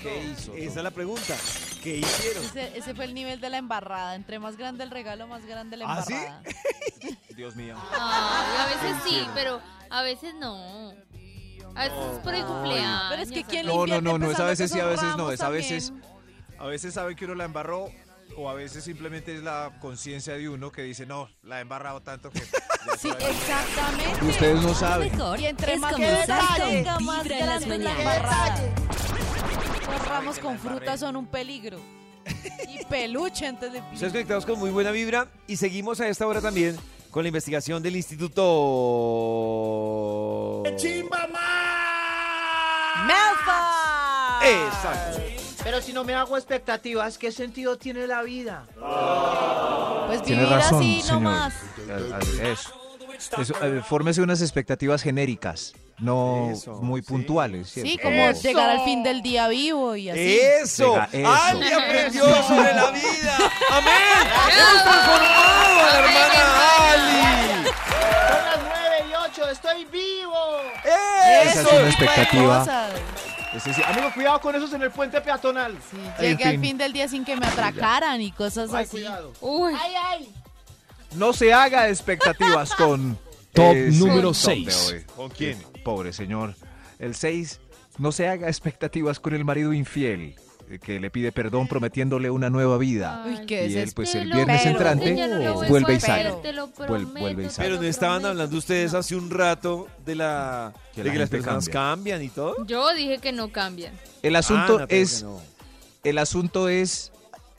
¿Qué hizo? esa es la pregunta. ¿Qué hicieron? Ese, ese fue el nivel de la embarrada. Entre más grande el regalo, más grande la ¿Ah, sí? embarrada. Dios mío. Ay, a veces sí, pero a veces no. A veces es por el cumpleaños. Pero es que quién No, no, no, no, es a veces que sí, a veces no, es a veces... A veces saben que uno la embarró o a veces simplemente es la conciencia de uno que dice, no, la he embarrado tanto que... Sí, estoy aquí". exactamente. Ustedes no saben. Mejor Y entre más con tenga, más Vibra en las mañanas. Los ramos con fruta son un peligro. Y peluche antes de... Ustedes conectados con muy buena vibra y seguimos a esta hora también con la investigación del Instituto... ¡Melfa! Exacto. Pero si no me hago expectativas, ¿qué sentido tiene la vida? Pues Tiene vivir razón, así señor. nomás. Eso. Eso, eh, fórmese unas expectativas genéricas, no Eso, muy sí. puntuales. Sí, como Eso. llegar al fin del día vivo y así. ¡Eso! Venga, eso. ¡Ali aprendió sobre la vida! ¡Amén! ¡Hemos transformado a la hermana Ali! Son las 9 y 8, estoy vivo. Esa es ¡Eso! una expectativa. cosas. Es decir, Amigo, cuidado con esos en el puente peatonal. Sí, llegué al fin. fin del día sin que me atracaran y cosas Ay, así. cuidado. Uy, Ay, ay. no se haga expectativas con... Top eh, número sí, top de 6. hoy. ¿Con quién? Pobre señor. El 6, no se haga expectativas con el marido infiel, que le pide perdón prometiéndole una nueva vida. Uy, qué Y él, pues el viernes entrante, no lo vuelve y sale. prometo, vuelve y sale. Pero no estaban prometo. hablando ustedes hace un rato de la Que de la que las personas cambia. cambian y todo. Yo dije que no cambian. El asunto Ah, no, es... El asunto es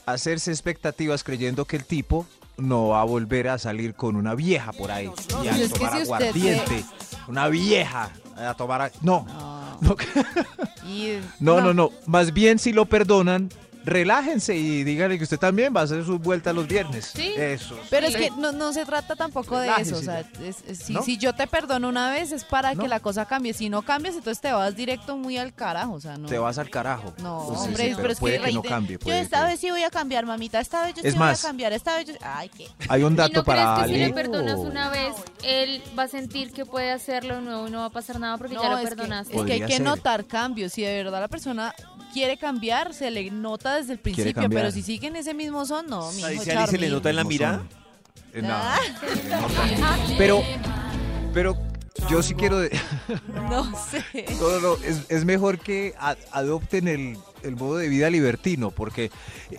hacerse expectativas creyendo que el tipo no va a volver a salir con una vieja por ahí y a tomar aguardiente. Una vieja a tomar... a- No, No. no, no. Más bien si lo perdonan, relájense y díganle que usted también va a hacer sus vueltas los viernes. Sí. Eso. Pero es que no, no se trata tampoco de eso. O sea, ya. es- es- si, ¿No? si yo te perdono una vez es para ¿No? que la cosa cambie. Si no cambias, entonces te vas directo muy al carajo. O sea, no. Te vas al carajo. No, Pues sí, hombre, sí, pero, es puede que, que no cambie. Yo esta que- vez sí voy a cambiar, mamita. Esta vez yo Es sí más. voy a cambiar. Esta vez yo. Ay, qué. Hay un ¿Y dato no crees para que si le perdonas una vez, él va a sentir que puede hacerlo de nuevo y no va a pasar nada porque ya No, lo es que, perdonaste? es que hay que ser. notar cambios. Si de verdad la persona quiere cambiar, se le nota desde el principio. cambiar. Pero si siguen ese mismo son, no, mi hijo se le nota en la No mirada. Eh, no, Ah. Pero, pero yo sí quiero... de- No sé. No, no, no, es, es mejor que a- adopten el, el modo de vida libertino, porque...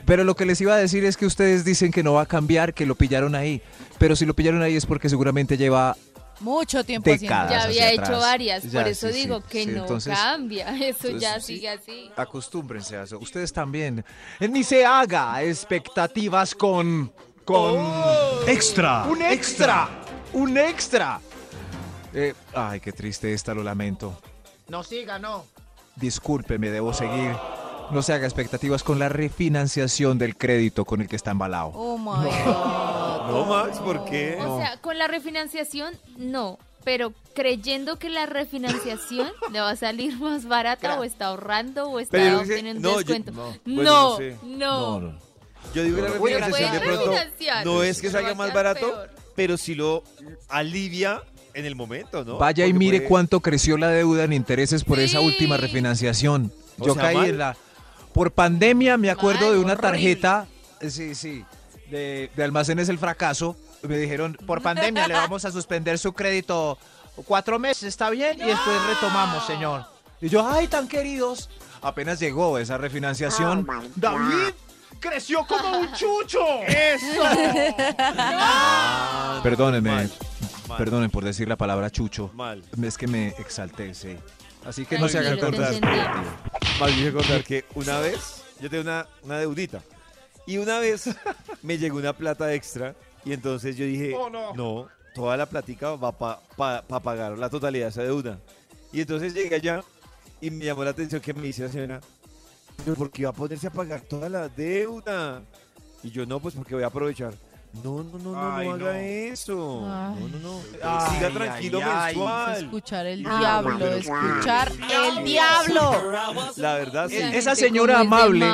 Pero lo que les iba a decir es que ustedes dicen que no va a cambiar, que lo pillaron ahí. Pero si lo pillaron ahí es porque seguramente lleva... Mucho tiempo Décadas. Ya había hecho atrás. varias, Ya, por eso sí, sí, digo que sí, no entonces- cambia. Eso ya entonces, sigue así. Acostúmbrense a eso. Ustedes también. Ni se haga expectativas con con Extra. un extra, un extra. Eh, ay, qué triste esta, lo lamento. No siga, no. Discúlpeme, debo seguir. No se haga expectativas con la refinanciación del crédito con el que está embalado. Oh my God. No, Max, ¿por qué? O sea, con la refinanciación, no. Pero creyendo que la refinanciación le va a salir más barata o está ahorrando o está Pero obteniendo no, un yo- descuento. no, No, bueno, no, no sé. no. Yo digo que la Pero refinanciación de puede pronto no es que salga más barato, peor. pero sí lo alivia en el momento, ¿no? Vaya y mire puede- cuánto creció la deuda en intereses por esa última refinanciación. O Yo sea, caí mal. en la... Por pandemia me acuerdo de una horrible. tarjeta, eh, sí, sí, de, de Almacenes El Fracaso. Me dijeron, Por pandemia le vamos a suspender su crédito cuatro meses, ¿está bien? Y después retomamos, señor. y yo, ay, tan queridos. Apenas llegó esa refinanciación. David creció como un chucho. Ah, no, Perdónenme, mal, mal, perdonen por decir la palabra chucho. Mal. Es que me exalté, sí. Así que no se hagan contar. Más bien contar que una vez yo tengo una, una deudita y una vez me llegó una plata extra y entonces yo dije, Oh, no. toda la platica va para pagar la totalidad de esa deuda. Y entonces llegué allá y me llamó la atención que me dice la señora, pero ¿por qué va a ponerse a pagar toda la deuda? Y yo no, pues porque voy a aprovechar. No, no, no, no, Ay, no haga no. eso. Ay. No, no, no. Ay, Siga tranquilo ay. mensual. Escuchar el diablo, escuchar el diablo. La verdad, sí. La Esa señora es amable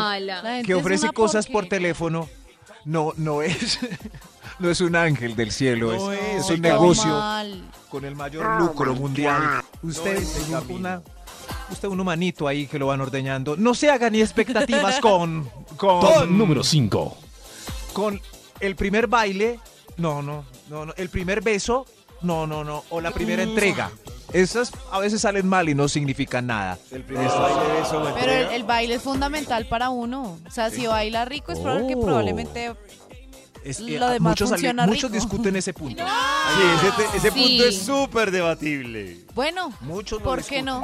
que es ofrece cosas por teléfono no no es no es un ángel del cielo No es, es, es un no, negocio mal. con el mayor lucro mundial usted es un- camino. una usted un humanito ahí que lo van ordeñando no se haga ni expectativas con con Top número 5. con el primer baile no no no no el primer beso no no no o la primera entrega esas a veces salen mal y no significan nada El primer baile Pero el, entrega. el baile es fundamental para uno. O sea, si baila rico es probable que Oh. probablemente Es- Lo demás muchos, funciona muchos rico. discuten ese punto Sí, ese, te- ese Sí. punto es súper debatible. Bueno, muchos lo ¿por qué discuten. no?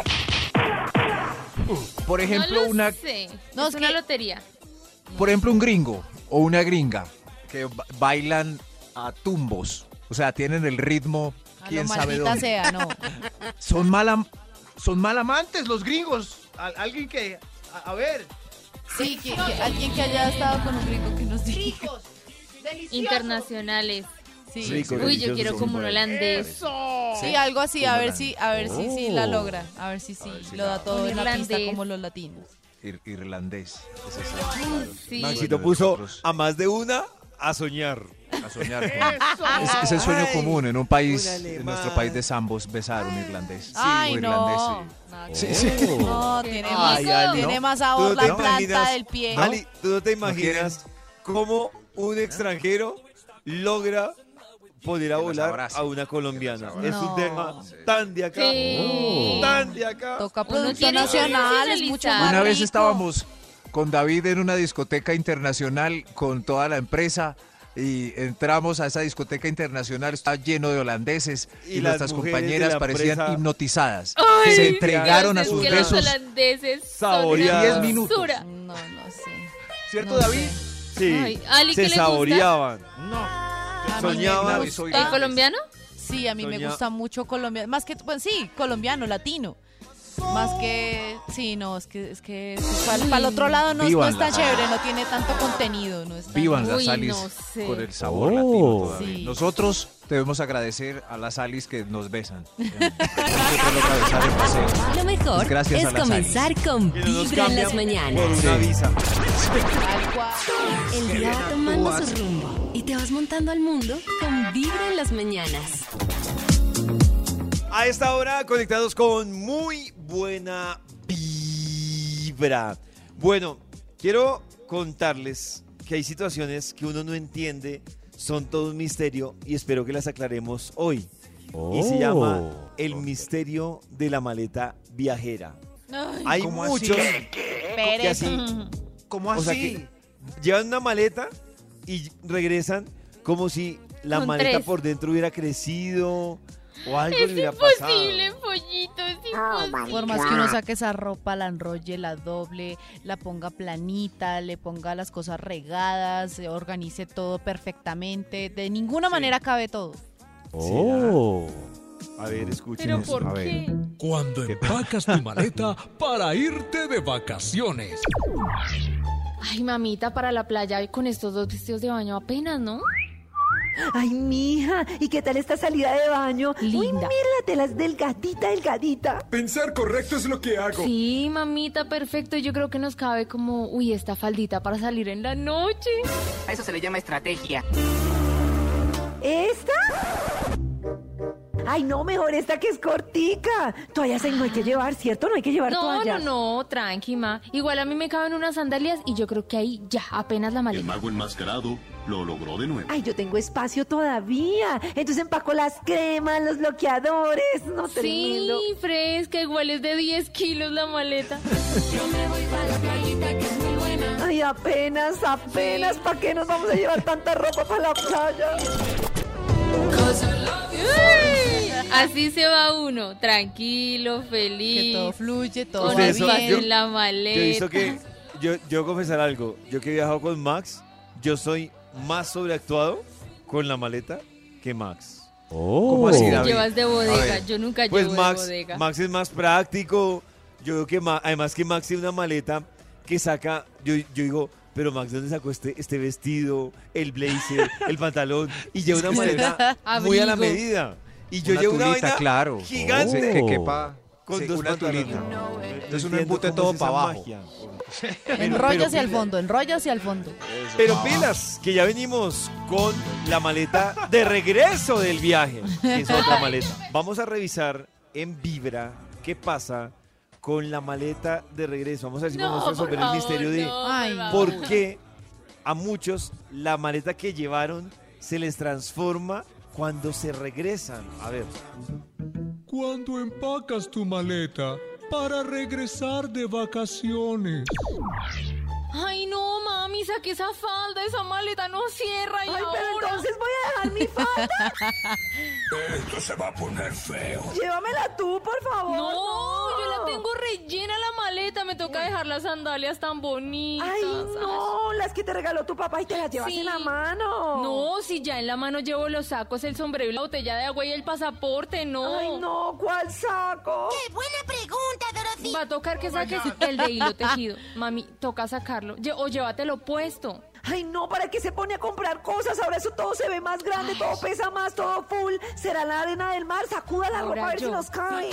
por ejemplo no lo una sé. No, es es una que- lotería. por ejemplo, un gringo o una gringa que bailan a tumbos. O sea, tienen el ritmo, A quién lo sabe dónde. sea, no. Son mal son mal Amantes, los gringos. Al- alguien que. A, a ver. Sí, que, que alguien que haya estado con un rico que nos diga. Ricos. Sí. Internacionales. Rico, Uy, yo quiero sí, como un holandés. Eso. Sí, algo así, a ver si, a ver si, sí la Oh. logra, a ver si sí, si lo da todo en la pista irlandés. como los latinos. Ir- irlandés. Es Sí. Maxito puso a más de una a soñar. a soñar con- Eso. Es, es el sueño Ay, común en un país, un en nuestro país de Zambos, besar un irlandés. Ay, un no. irlandés, Nada sí. Sí, sí. No, tiene Ay, más, Ali, tiene ¿no? más ¿Tú sabor no te la planta imaginas- del pie. Ali, ¿tú no te imaginas cómo un extranjero logra poder a volar a una colombiana? Es un No. tema tan de acá, Sí. tan de acá. Toca producción nacional, es mucho profesionalizar. más Una vez rico. estábamos con David en una discoteca internacional con toda la empresa y entramos a esa discoteca internacional, estaba lleno de holandeses y, nuestras compañeras la parecían empresa- hipnotizadas. Ay, Se entregaron a sus que los besos. holandeses son Saboreadas. una 10 minutos. basura. No, no sé. ¿Cierto, No David? sé. Sí, Ay, Ali, ¿qué se le gusta? saboreaban. No. Soñaban. gusta- ¿El colombiano? Sí, a mí me gusta mucho colombiano. Más que, pues sí, colombiano, latino. Más que, sí, no, es que, es que para el otro lado no, no es tan chévere, no tiene tanto contenido. No es tan- Vivan las Uy, Salis no sé. con el sabor Oh. latino todavía. Sí. Nosotros debemos agradecer a las Salis que nos besan. Lo mejor Es gracias es a comenzar con Vibra en las mañanas. Por una visa. El día va tomando su rumbo y te vas montando al mundo con Vibra en las mañanas. A esta hora conectados con muy buena vibra. Bueno, quiero contarles que hay situaciones que uno no entiende, son todo un misterio y espero que las aclaremos hoy. Y se llama Oh. el misterio de la maleta viajera. Ay, Hay ¿cómo así? muchos que así ¿Cómo O sea así? que llevan una maleta y regresan como si la Con maleta tres. por dentro hubiera crecido o algo Es le hubiera pasado. Es imposible. Por más que uno saque esa ropa, la enrolle, la doble, la ponga planita, le ponga las cosas regadas, organice todo perfectamente, de ninguna manera cabe todo. Oh. A ver, escuchen ¿Pero eso. por qué? Cuando empacas tu maleta para irte de vacaciones. Ay, mamita, para la playa con estos dos vestidos de baño apenas, ¿no? Ay, mija, ¿y qué tal esta salida de baño? Uy, Linda. mírate, es delgadita, delgadita. Pensar correcto es lo que hago. Sí, mamita, perfecto. Yo creo que nos cabe como, uy, esta faldita para salir en la noche. A eso se le llama estrategia. ¿Esta? Ay, no, mejor esta que es cortica. Toallas no hay que llevar, ¿cierto? No hay que llevar No, no, toallas. no, tranqui, ma. Igual a mí me caben unas sandalias y yo creo que ahí ya, apenas la maleta. mago enmascarado lo logró de nuevo. Ay, yo tengo espacio todavía. Entonces empaco las cremas, los bloqueadores. No, tremendo. Sí, fresca, igual es de 10 kilos la maleta. Ay, apenas, apenas. ¿Para qué nos vamos a llevar tanta ropa para la playa? Así se va uno, tranquilo, Que feliz. todo fluye, todo va bien. en la Yo he maleta. visto que, yo, yo confesar algo, yo que he viajado con Max, yo soy más sobreactuado con la maleta que Max. ¿Cómo así, David? Llevas de bodega, yo nunca Pues llevo de Max, bodega. Max es más práctico, yo creo que Ma- además que Max tiene una maleta que saca, yo, yo digo, pero Max, ¿de dónde sacó este, este vestido, el blazer, el pantalón? Y lleva una maleta muy a la medida. Y yo Una llevo una vaina claro. gigante. Sí, que quepa con sí, dos una tulita. No Entonces uno embute todo es para abajo. pero hacia el fondo, enrolla hacia el fondo. Pero pilas, que ya venimos con la maleta de regreso del viaje, que es otra maleta. Vamos a revisar en Vibra qué pasa con la maleta de regreso. Vamos a ver si podemos por resolver el misterio de no, Ay, por qué a muchos la maleta que llevaron se les transforma cuando se regresan. A ver, Cuando empacas tu maleta para regresar de vacaciones. Ay, no, mami, saque esa falda, esa maleta no cierra y Ay, pero entonces voy a dejar mi falda. Esto se va a poner feo. Llévamela tú, por favor. No, yo la tengo rellena la maleta, me toca dejar las sandalias tan bonitas. Ay, no, las que te regaló tu papá y te las llevas Sí. en la mano. No, si ya en la mano llevo los sacos, el sombrero, y la botella de agua y el pasaporte, no. Ay, no, ¿cuál saco? Va a tocar que saques el de hilo tejido. Mami, toca sacarlo. Lle- O llévatelo puesto. Ay, no, ¿para qué se pone a comprar cosas? Ahora eso todo se ve más grande, todo pesa más, todo full. Será la arena del mar, sacuda la Ahora ropa a ver yo. si nos cae.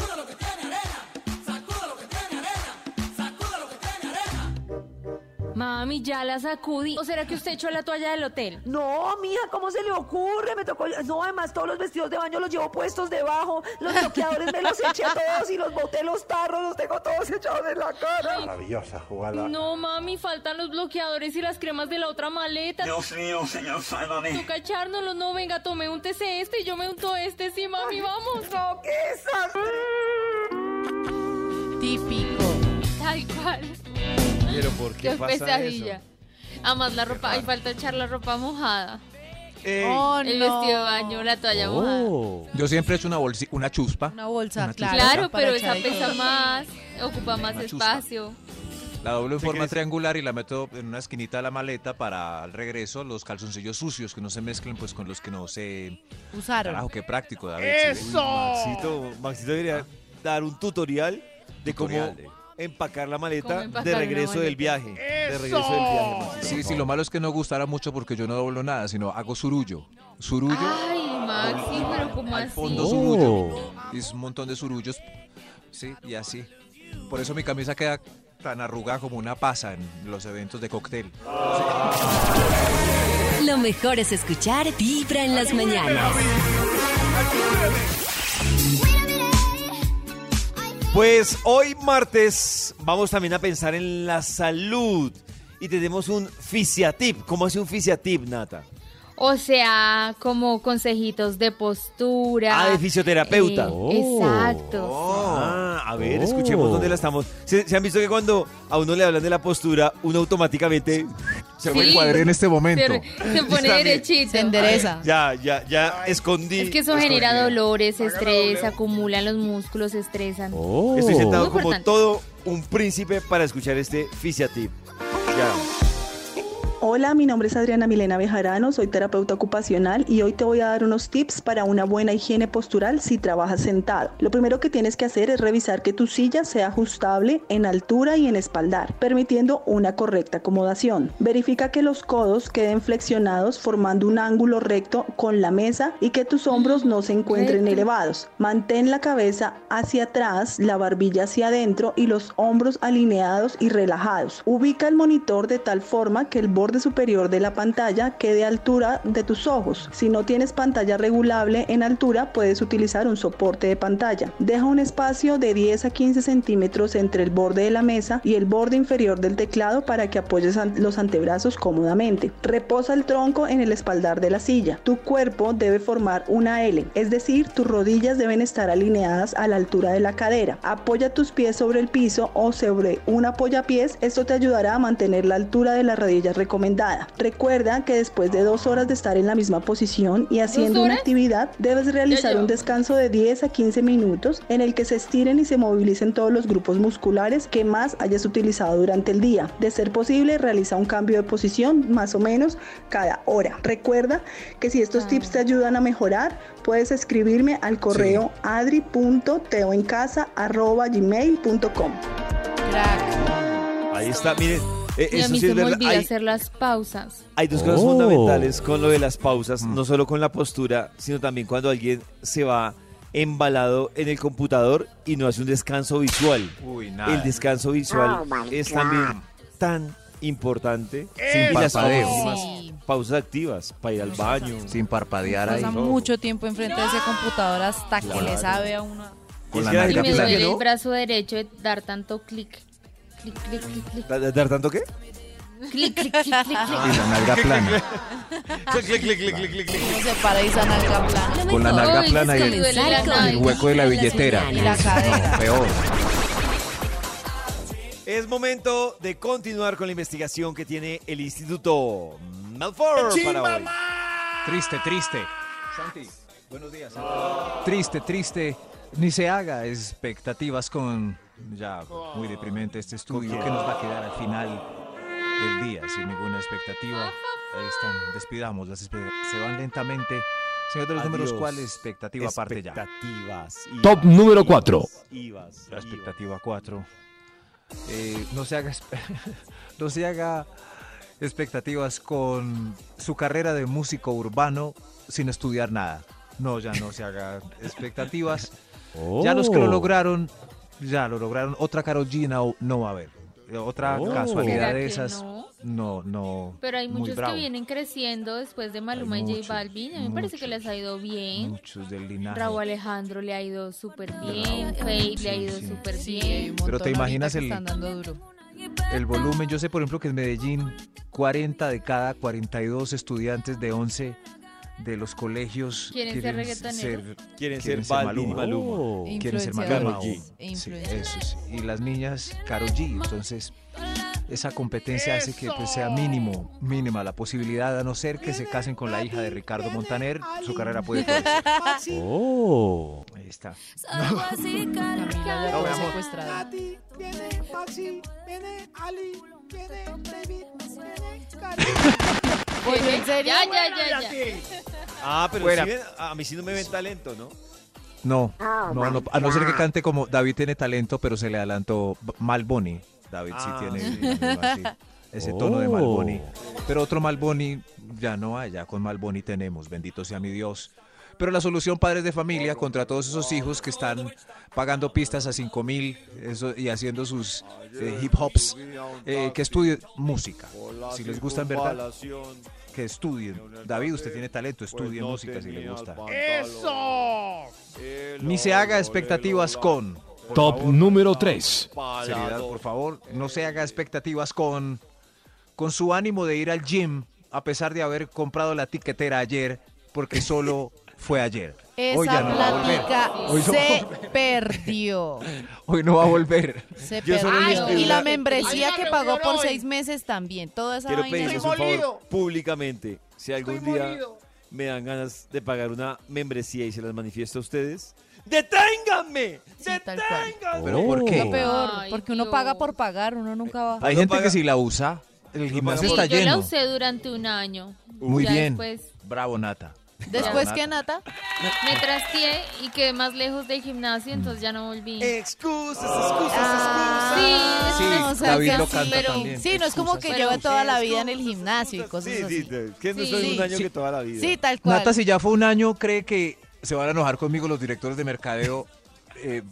Mami, ya la sacudí. ¿O será que usted echó la toalla del hotel? No, mija, ¿cómo se le ocurre? Me tocó. No, además, todos los vestidos de baño los llevo puestos debajo. Los bloqueadores me los eché todos y los boté los tarros, los tengo todos echados en la cara. Maravillosa jugada. No, mami, faltan los bloqueadores y las cremas de la otra maleta. Dios mío, señor, sálvame. Toca echárnoslos. No, venga, tome un TC este y yo me unto este. Sí, mami, vamos. No, qué desastre. Típico. Tal cual. Pero ¿por qué, Qué pasa pesadilla. eso? Además, la ropa, hay falta echar la ropa mojada. Ey, Oh, El no. vestido de baño, la toalla mojada. Yo siempre he hecho una bolsi una chuspa. Una bolsa, Una claro. Claro, pero esa pesa más, ocupa más Una chuspa. espacio. La doblo en ¿Usted forma triangular y la meto en una esquinita de la maleta para al regreso los calzoncillos sucios que no se mezclen pues con los que no se... Usaron. Carajo, qué práctico, David. sí. Maxito, Maxito debería dar un tutorial de cómo Tutorial de- empacar la maleta empacar de regreso del viaje. De regreso del viaje, Maxito, Sí, por sí, lo malo es que no gustará mucho porque yo no doblo nada, sino hago surullo. Surullo, Ay, Maxi, pero ¿cómo así? fondo surullo. Y es un montón de surullos. Sí, y así. Por eso mi camisa queda tan arrugada como una pasa en los eventos de cóctel. Lo mejor es escuchar Vibra en las mañanas. Pues hoy martes vamos también a pensar en la salud y tenemos un fisiatip. ¿Cómo hace un fisiatip, Nata? O sea, como consejitos de postura. Ah, de fisioterapeuta. Eh, Oh. Exacto. Ah, a ver, Oh. escuchemos dónde la estamos. ¿Se, se han visto que cuando a uno le hablan de la postura, uno automáticamente se Sí. cuadré en este momento. Se, se pone derechito. Se endereza. Ya, ya, ya escondí. Es que eso escondí. genera dolores, estrés, acumulan los músculos, se estresan. Oh. Estoy sentado Muy como importante. todo un príncipe para escuchar este Fisiatip. Ya. Hola, mi nombre es Adriana Milena Bejarano, soy terapeuta ocupacional y hoy te voy a dar unos tips para una buena higiene postural si trabajas sentado. Lo primero que tienes que hacer es revisar que tu silla sea ajustable en altura y en espaldar, permitiendo una correcta acomodación. Verifica que los codos queden flexionados formando un ángulo recto con la mesa y que tus hombros no se encuentren elevados. Mantén la cabeza hacia atrás, la barbilla hacia adentro y los hombros alineados y relajados. Ubica el monitor de tal forma que el borde superior de la pantalla quede a altura de tus ojos. Si no tienes pantalla regulable en altura, puedes utilizar un soporte de pantalla. Deja un espacio de 10 a 15 centímetros entre el borde de la mesa y el borde inferior del teclado para que apoyes los antebrazos cómodamente. Reposa el tronco en el espaldar de la silla. Tu cuerpo debe formar una L, es decir, tus rodillas deben estar alineadas a la altura de la cadera. Apoya tus pies sobre el piso o sobre un apoyapiés. Esto te ayudará a mantener la altura de la rodilla recomendada. Recuerda que después de dos horas de estar en la misma posición y haciendo una actividad, debes realizar un descanso de 10 a 15 minutos en el que se estiren y se movilicen todos los grupos musculares que más hayas utilizado durante el día. De ser posible, realiza un cambio de posición más o menos cada hora. Recuerda que si estos tips te ayudan a mejorar, puedes escribirme al correo adri.teoencasa.gmail.com Ahí está, miren. Eh, Y a eso mí sí se me olvida Hay, hacer las pausas. hay dos cosas Oh. fundamentales con lo de las pausas, no solo con la postura, sino también cuando alguien se va embalado en el computador y no hace un descanso visual. Uy, nada. El descanso visual es también tan importante. Sin Y las parpadeo. Sí. pausas activas para ir al baño. Sin parpadear ahí. Pasa mucho tiempo enfrente de ese computador hasta que le sabe a uno. Con es la que Y me duele que el no. brazo derecho de dar tanto clic. Clic, clic, clic, clic. ¿Da- ¿Dar tanto qué? Clic, clic, clic, clic, clic. Y la nalga plana. Clic, clic, clic, clic, clic, clic. Uno se para y esa nalga plana. Con la nalga plana y el, hueco de la billetera. Y la cadera. Peor. Es momento de continuar con la investigación que tiene el Instituto Malfour para hoy. Triste, triste. Santi, buenos días. Triste, triste. Ni se haga expectativas con ya muy deprimente este estudio que nos va a quedar al final del día sin ninguna expectativa. Ahí están, despidamos las. Se van lentamente. Señor de los números. ¿cuál expectativa aparte ya? Expectativas. Top Ibas, número ibas, cuatro. ibas, La ibas. expectativa 4. no se haga no se haga expectativas con su carrera de músico urbano sin estudiar nada. No, ya no se haga expectativas. Ya los que lo Oh. lograron, ya lo lograron. Otra Karol G no, no va a haber. Otra Oh. casualidad ¿Será de esas. no? No, no. Pero hay muchos que vienen creciendo después de Maluma y J Balvin. A mí me parece que les ha ido bien. Muchos del linaje. Raúl Alejandro le ha ido súper bien. Fate le ha ido súper Sí, bien. Pero te imaginas que el- están dando duro. El volumen, yo sé por ejemplo que en Medellín 40 de cada 42 estudiantes de 11 de los colegios ¿Quieren ser reggaetoneros? ser- Quieren quieren ser Maluma. Oh. quieren ser Maluma. E sí, eso sí. Y las niñas Karol G. Entonces, esa competencia hace que pues, sea mínimo, mínima la posibilidad, a no ser que se casen con la hija de Ricardo Montaner, su carrera puede florecer. Oh. Ahí está. No, mi amor. ¿en serio? Ya, ya, ya, ya. Ah, pero Fuera. sí a mí sí no me ven talento, ¿no? No, no, no, a no ser que cante como David tiene talento, pero se le adelantó Malboni. David sí Ah, tiene sí. algo así, ese tono de Oh. Malboni. Pero otro Malboni ya no hay, ya con Malboni tenemos, bendito sea mi Dios. Pero la solución, padres de familia, contra todos esos hijos que están pagando pistas a 5 mil y haciendo sus eh, hip hops, eh, que estudien música. Si les gusta en verdad, que estudien. David, usted tiene talento, estudie música si le gusta. Ni se haga expectativas con. Top número 3. seriedad, por favor. No se haga expectativas con, con su ánimo de ir al gym a pesar de haber comprado la tiquetera ayer, porque solo fue ayer. Esa Hoy ya no va a volver. plática Hoy no va a se perdió. Hoy no va a volver. Se Yo solo perdió. pido y la una- membresía Hay que pagó reunión por hoy. seis meses también. Toda esa Quiero vaina. pedirles Estoy un favor molido. públicamente. Si algún Estoy día molido. me dan ganas de pagar una membresía y se las manifiesto a ustedes, ¡deténganme! Sí, tal cual. ¡Deténganme! ¿Pero por qué? Lo peor, Ay, porque uno Dios. paga por pagar, uno nunca va. Hay gente paga- que si la usa, el gimnasio paga está Sí, yo la lleno. usé durante un año. Muy Ya bien. Después Bravo, Nata. Después que Nata, me trasteé y quedé más lejos del gimnasio, entonces ya no volví. Excusas, excusas, Ah, excusas. sí, Sí, es una o sea, David que lo sí, canta pero- también. sí, no es como que Pero- lleva toda la vida en el gimnasio y cosas Sí, así. sí, que no Sí. es un año Sí. que toda la vida. Sí, tal cual. Nata, si ya fue un año, cree que se van a enojar conmigo los directores de mercadeo. Eh,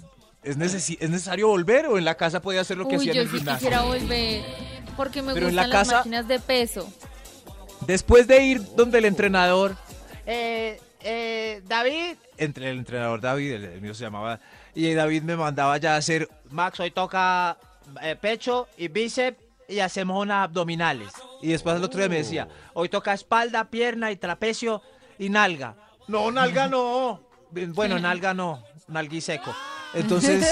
¿es, necesi- ¿Es necesario volver o en la casa puede hacer lo que Uy, hacía yo en el sí gimnasio? quisiera volver porque me Pero en gustan la las casa- máquinas de peso. Después de ir donde el entrenador, Eh, eh, David, entre el entrenador David, el, el mío se llamaba, y David me mandaba ya a hacer, Max, hoy toca eh, pecho y bíceps y hacemos unas abdominales. y después el otro día me decía, Hoy toca espalda, pierna y trapecio y nalga. No, nalga no. bueno, nalga no, nalgui seco. Entonces,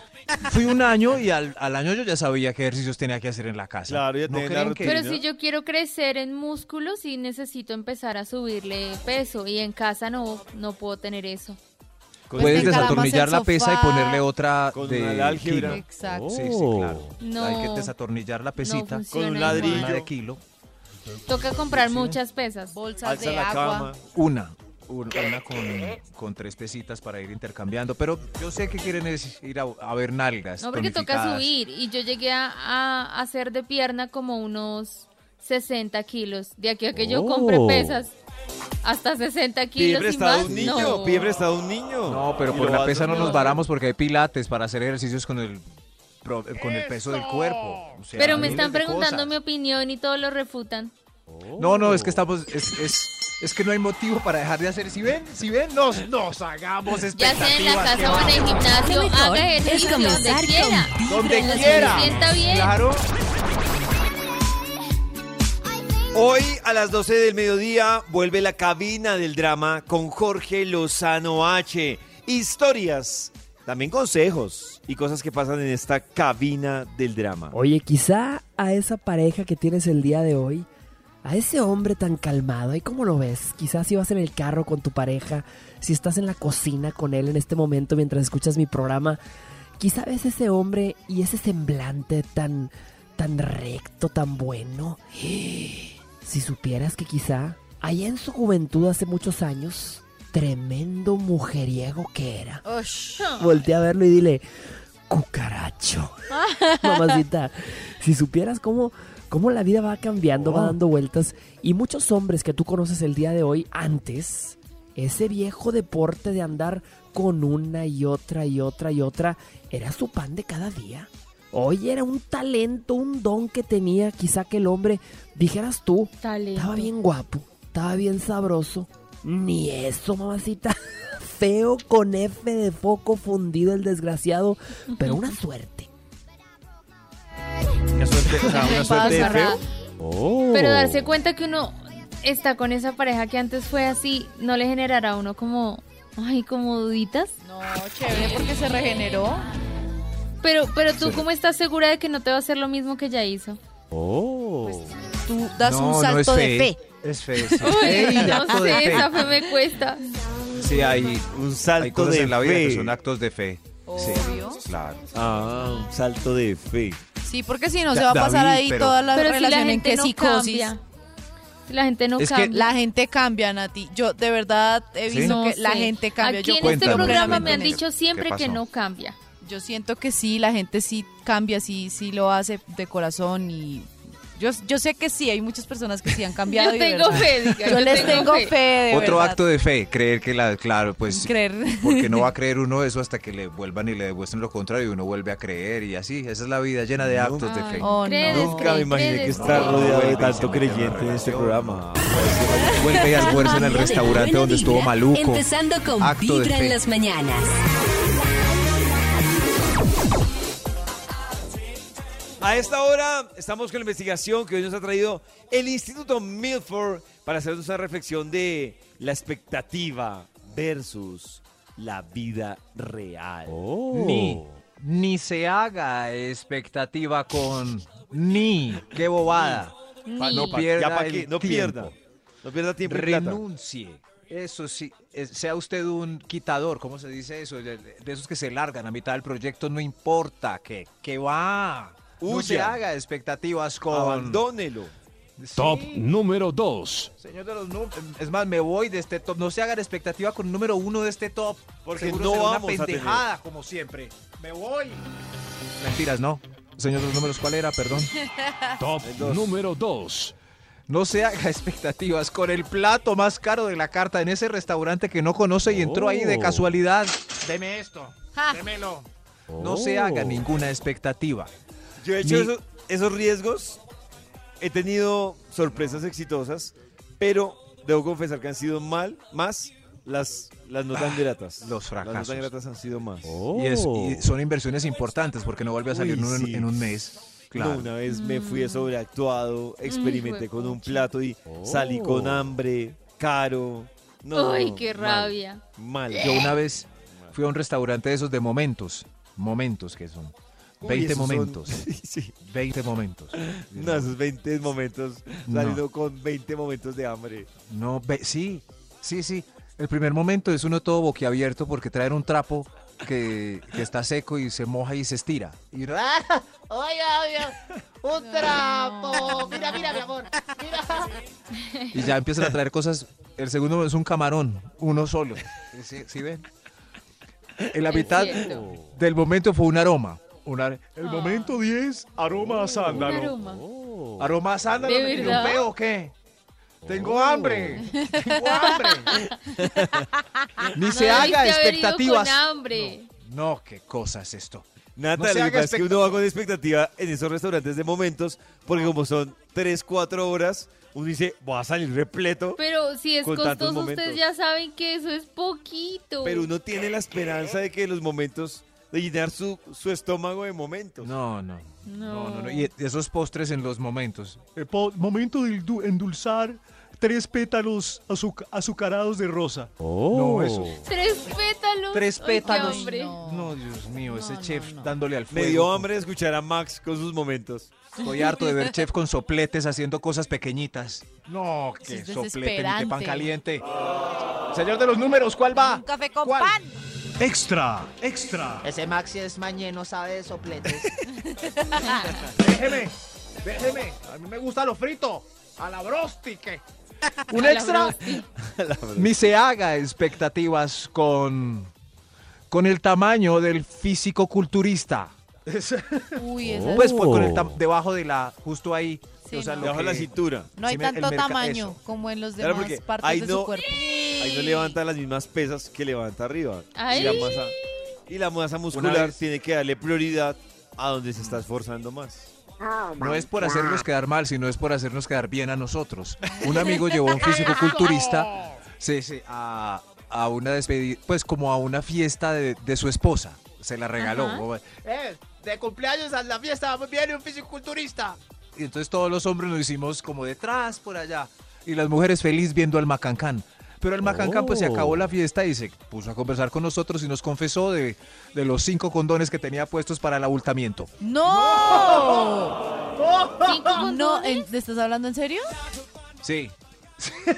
fui un año y al, al año yo ya sabía qué ejercicios tenía que hacer en la casa. Claro, ya ¿No tenía creen que- Pero si yo quiero crecer en músculos, sí necesito empezar a subirle peso y en casa no, no puedo tener eso. Pues Puedes desatornillar la pesa y ponerle otra Con de una álgebra. kilo. Exacto. Sí, sí, claro. No. Hay que desatornillar la pesita. No Con un ladrillo. de kilo. Toca comprar muchas pesas. Bolsas Alza de la agua. cama. Una. Un- Una con, con tres pesitas para ir intercambiando. Pero yo sé que quieren es ir a, a ver nalgas. No, porque toca subir. Y yo llegué a, a hacer de pierna como unos 60 kilos. De aquí a que yo compre Oh. pesas, hasta 60 Pide kilos y prestado más. un niño, no. pide prestado un niño. No, pero por la pesa no nos varamos porque hay pilates para hacer ejercicios con el, con el peso del cuerpo. O sea, Pero me están preguntando mi opinión y todos lo refutan. No, no, es que estamos, es, es, es que no hay motivo para dejar de hacer. Si ven, si ven, nos, nos hagamos Ya sea expectativas. en la casa que o en el gimnasio, haga es ejercicio donde quiera. Donde quiera. Se sienta bien. Claro. Hoy a las 12 del mediodía vuelve la cabina del drama con Jorge Lozano H. Historias, también consejos y cosas que pasan en esta cabina del drama. Oye, quizá a esa pareja que tienes el día de hoy, a ese hombre tan calmado, ¿y cómo lo ves? Quizás si vas en el carro con tu pareja, si estás en la cocina con él en este momento mientras escuchas mi programa, quizá ves ese hombre y ese semblante tan, tan recto, tan bueno. Si supieras que quizá allá en su juventud hace muchos años, tremendo mujeriego que era. Voltea a verlo y dile, cucaracho. Mamacita, si supieras cómo, cómo la vida va cambiando, va dando vueltas, y muchos hombres que tú conoces el día de hoy, antes, ese viejo deporte de andar con una y otra y otra y otra, era su pan de cada día. Hoy era un talento, un don que tenía, quizá que el hombre, dijeras tú, Talento. estaba bien guapo, estaba bien sabroso. Ni eso, mamacita. Feo con F de foco fundido el desgraciado, pero una suerte. Una suerte, o sea, una suerte de feo. Oh. Pero darse cuenta que uno está con esa pareja que antes fue así, no le generará a uno como, ay, como duditas. No, chévere porque se regeneró. Pero, pero tú, ¿cómo estás segura de que no te va a hacer lo mismo que ya hizo? Oh. Tú das No, un no salto es de fe. Es fe, sí. Uy, Ey, no sé, fe. esa fe me cuesta. Sí, hay, Un hay salto cosas de en la vida fe. que son actos de fe. Sí, Obvio. claro. Ah, un salto de fe. Sí, porque si no Da- se va a pasar David, ahí pero- toda la Pero si la relación en gente que no psicosis. cambia. Si la gente no Es que cambia. La gente cambia, Nati. Yo de verdad he ¿Sí? visto No que la sé. gente cambia. Aquí Yo en este Cuéntame. programa me han dicho siempre ¿Qué que pasó? no cambia. Yo siento que sí, la gente sí cambia, sí, sí lo hace de corazón y yo, yo sé que sí, hay muchas personas que sí han cambiado. Yo de tengo fe, diga, Yo yo les tengo tengo fe. fe, de Otro verdad. acto de fe, creer que la, claro, pues, Creer. porque no va a creer uno eso hasta que le vuelvan y le demuestren lo contrario y uno vuelve a creer y así, esa es la vida llena de actos de fe. Oh, no. Nunca me imaginé que estar rodeado de tanto creyente en este programa. Vuelve y almuerza en el restaurante donde estuvo maluco. Empezando con Acto de Vibra fe. en las mañanas. A esta hora estamos con la investigación que hoy nos ha traído el Instituto Milford para hacernos una reflexión de la expectativa versus la vida real. Ni, ni se haga expectativa con ni. Qué bobada. Pa- no Pa- pierda ya pa' no tiempo. pierda. No pierda tiempo plata. Renuncie. Eso sí, sea usted un quitador, ¿cómo se dice eso? De, de esos que se largan a mitad del proyecto, no importa, que, que va. No se haga expectativas con... Abandónelo. Top número 2. Señor de los números, es más, me voy de este top. No se hagan expectativa con el número uno de este top. Porque Seguro no será vamos a una tener. pendejada, como siempre. Me voy. Mentiras, no. Señor de los números, ¿cuál era? Perdón. Top número 2. No se haga expectativas con el plato más caro de la carta en ese restaurante que no conoce y entró ahí de Oh. casualidad. Deme esto. Ja. Démelo. No se haga ninguna expectativa. Yo he hecho Ni- esos, esos riesgos. He tenido sorpresas exitosas, pero debo confesar que han sido mal, más las, las no tan gratas. los Las no fracasos. tan gratas han sido más. Y, es- y son inversiones importantes porque no vuelve a salir Uy, en, un, sí. en un mes. Claro. No, una vez me fui sobreactuado, experimenté con un plato y salí con hambre, caro. No, Ay, no, qué mal, rabia. Mal. Yo una vez fui a un restaurante de esos de momentos. Momentos que son. Uy, 20 esos son- momentos. sí. 20 momentos. No, esos 20 momentos No. saliendo con 20 momentos de hambre. No, ve- sí, sí, sí. El primer momento es uno todo boquiabierto porque traen un trapo que, que está seco y se moja y se estira. Y uno, ¡ah! Oiga, oiga, un trapo. Mira, mira, mi amor. Mira. Y ya empiezan a traer cosas. El segundo es un camarón, uno solo. ¿Sí, sí ven? En la Es mitad cierto. del momento fue un aroma. Un ar- el Ah. momento 10, aroma a Un sándalo. aroma. ¿Aroma a sándalo? ¿De ¿Me verdad? triunfé o qué? Tengo hambre. Tengo hambre. Ni se No haga expectativas. Con hambre. No, qué cosa es esto. Nata, No se lo que haga pasa es que uno va con expectativa en esos restaurantes de momentos, porque como son 3, 4 horas, uno dice, voy a salir repleto, Pero si es Con tantos costoso, momentos. ustedes ya saben que eso es poquito. pero uno tiene la esperanza de que los momentos, de llenar su, su estómago de momentos. No, no. No. No, no, no. Y esos postres en los momentos. momento de endulzar tres pétalos azuc- azucarados de rosa. No, eso. Tres pétalos. Tres Ay, qué pétalos. No, Dios mío, ese No, chef no, no. dándole al fuego. Me dio hambre de escuchar a Max con sus momentos. Estoy harto de ver chef con sopletes haciendo cosas pequeñitas. No, qué es soplete ni qué pan caliente. Señor de los números, ¿cuál va? Un café con ¿Cuál? pan. Extra, extra. Ese Maxi es mañeno, sabe de sopletes. Déjeme, déjeme. A mí me gusta lo frito. A la brostique. Un A la extra. brosti. Ni se haga expectativas con, con el tamaño del físico culturista. Uy, esa Pues, pues, con el tam- debajo de la, justo ahí. Sí, o sea, no. lo Debajo de la cintura. No hay Sí, tanto tamaño eso. como en los demás partes ahí de no- su cuerpo. Ahí no levanta las mismas pesas que levanta arriba. Ay. Y la masa, y la masa muscular tiene que darle prioridad a donde se está esforzando más. No es por hacernos quedar mal, sino es por hacernos quedar bien a nosotros. Un amigo llevó a un físico culturista sí, sí, a, a una despedida, pues como a una fiesta de, de su esposa. Se la regaló. Eh, de cumpleaños a la fiesta viene un fisiculturista. Y entonces todos los hombres nos hicimos como detrás, por allá. Y las mujeres feliz viendo al macancán. Pero el macancán pues se acabó la fiesta y se puso a conversar con nosotros y nos confesó de, de los cinco condones que tenía puestos para el abultamiento. ¡No! ¿Cinco No, ¿te estás hablando en serio? Sí.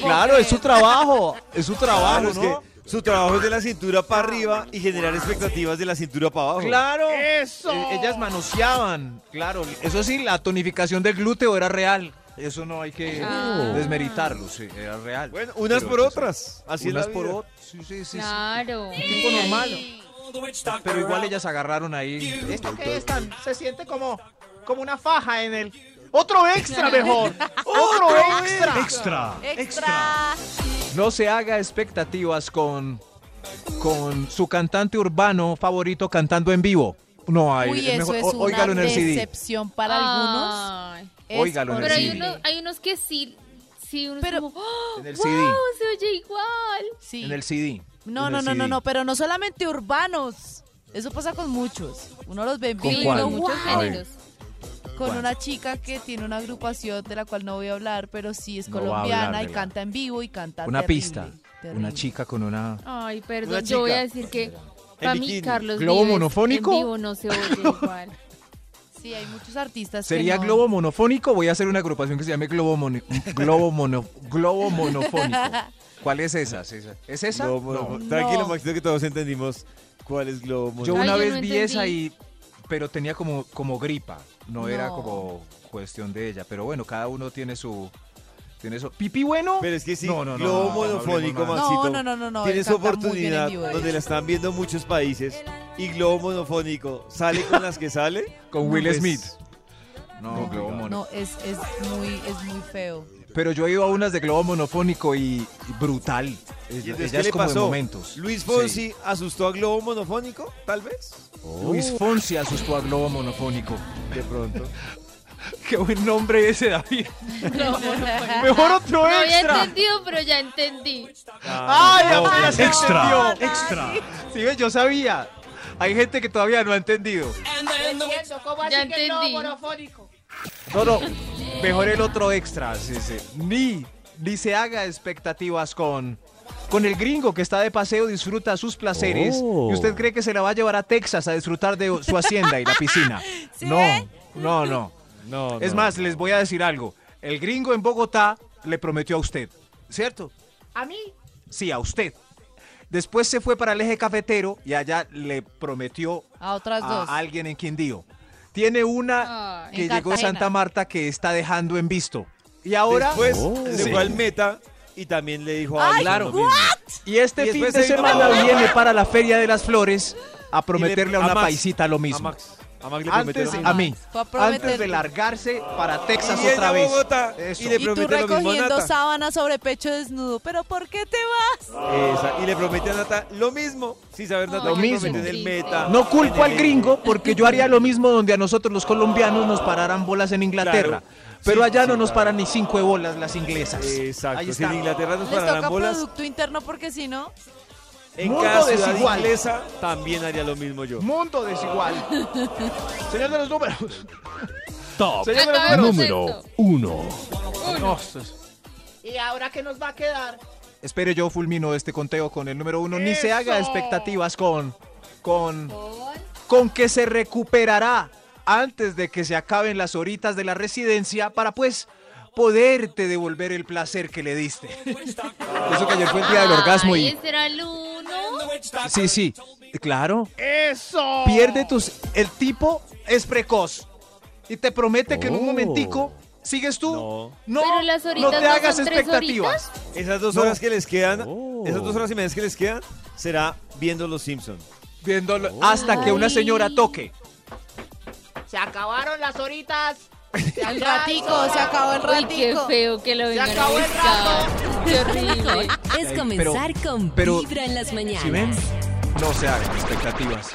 Claro, es su trabajo. Es su trabajo, Claro, es que su trabajo es de la cintura para arriba y generar expectativas de la cintura para abajo. Claro. ¡Eso! Eh, Ellas manoseaban. Claro. Eso sí, la tonificación del glúteo era real. Eso no hay que Ah. desmeritarlo. Sí, era real. Bueno, unas Pero, por pues, otras. Así unas la por vida. otras. Sí, sí, sí, sí. Claro. Tipo normal. Pero igual ellas agarraron ahí. ¿Esto qué es tan? Se siente como, como una faja en el... ¡Otro extra mejor! ¡Otro extra! Extra, ¡Extra! No se haga expectativas con, con su cantante urbano favorito cantando en vivo. No hay. Uy, es eso mejor- es una en el CD. decepción para algunos. Ay. Es Óigalo en el Pero hay, CD. unos, hay unos que sí, sí, uno Pero- como, ¡oh, En el wow, CD. se oye igual. Sí. En el CD. No, no, no, no, no, pero no solamente urbanos. Eso pasa con muchos. Uno los ve en ¿Con vivo, muchos géneros. Con una chica que tiene una agrupación de la cual no voy a hablar, pero sí es No colombiana y hablar canta en vivo y canta Una terrible, pista. terrible. Una chica con una. Ay, perdón, Una yo voy a decir que para mí bikini. Carlos ¿Globo Vives monofónico? en vivo no se oye igual. Sí, hay muchos artistas ¿Sería que no. globo monofónico? Voy a hacer una agrupación que se llame Globo, Mono- globo, mono- globo monofónico. ¿Cuál es esa? ¿Es esa? No. monofónico. Tranquilo, Maxito, que todos entendimos cuál es globo Yo una Ay, yo vez no vi esa y... Pero tenía como, como gripa. No, era como cuestión de ella. Pero bueno, cada uno tiene su... Tiene su... ¿Pipi bueno? Pero es que sí, No, no, no, globo no, no, monofónico. Maxito. No, no, no, no, bien en oportunidad donde la están viendo muchos países y globo monofónico sale con las que sale. Con Will pues, Smith. No, No, globo mono. no, es, es, muy, es muy feo. Pero yo he ido a unas de globo monofónico y, y brutal. ¿Y Ella, entonces qué es le como de pasó? momentos. Luis Sí. Fonsi asustó a globo monofónico, tal vez. Luis Fonsi asustó a globo monofónico. De pronto. Qué buen nombre ese, David. Mejor otro No había extra. entendido, pero ya entendí. ¡Ay, no, se Extra, entendió! extra. Sí, yo sabía. Hay gente que todavía no ha entendido. Entiendo, ¿cómo así Ya entendí. monofónico? No, no. Mejor el otro extra. Sí, sí. Ni, ni se haga expectativas con, con el gringo que está de paseo, disfruta sus placeres. Oh. Y usted cree que se la va a llevar a Texas a disfrutar de su hacienda y la piscina. ¿Sí no, no, no. No, Es no. más, les voy a decir algo. El gringo en Bogotá le prometió a usted, ¿cierto? ¿A mí? Sí, a usted. Después se fue para el eje cafetero y allá le prometió A otras dos. a alguien en Quindío. Tiene una Ay. que llegó de Cartagena. Santa Marta que está dejando en visto. Y ahora... Después Oh. se Sí. fue al meta y también le dijo a Ay, claro. Y este Y fin de semana viene para la Feria de las Flores a le- prometerle a una Max, paisita lo A mismo. Max. A Max le prometió Antes, lo mismo. a mí, a antes de largarse para Texas Y otra a vez. Y le Y tú promete lo mismo a recogiendo sábanas sobre pecho desnudo. ¿Pero por qué te vas? Esa, y le promete a Nata lo mismo, sin saber Nata Lo que mismo. prometió en el meta. No culpo en al gringo porque yo haría lo mismo donde a nosotros los colombianos nos pararan bolas en Inglaterra. Claro. Pero Sí, allá sí, no nos paran ni cinco bolas las inglesas. Exacto. Ahí Si en. Inglaterra nos Les pararan toca bolas, producto interno porque si no... en Mundo cada ciudad desigual. inglesa también haría lo mismo yo. Mundo desigual. Señor de los números. Top Señor de los números. número uno. No, esto es- ¿Y ahora qué nos va a quedar? Espere, yo fulmino este conteo con el número uno. Ni se haga ¡Eso! expectativas con, con, con que se recuperará antes de que se acaben las horitas de la residencia para pues poderte devolver el placer que le diste. Eso que ayer fue el día del orgasmo y... ese era el uno. Sí, sí, claro. ¡Eso! Pierde tus... El tipo es precoz y te promete que en un Oh. momentico sigues tú. No. No, Pero las no te no hagas son tres expectativas. Esas dos No. horas que les quedan, Oh. esas dos horas y media que les quedan, será viendo Los Simpsons. Viéndolo hasta que una señora toque. Se acabaron las horitas. El ratico, se acabó el Uy, qué ratico. feo que lo vengan a acabó el buscar. Qué horrible. Es comenzar con pero- Vibra en las mañanas. ¿Sí ven? No se hagan expectativas.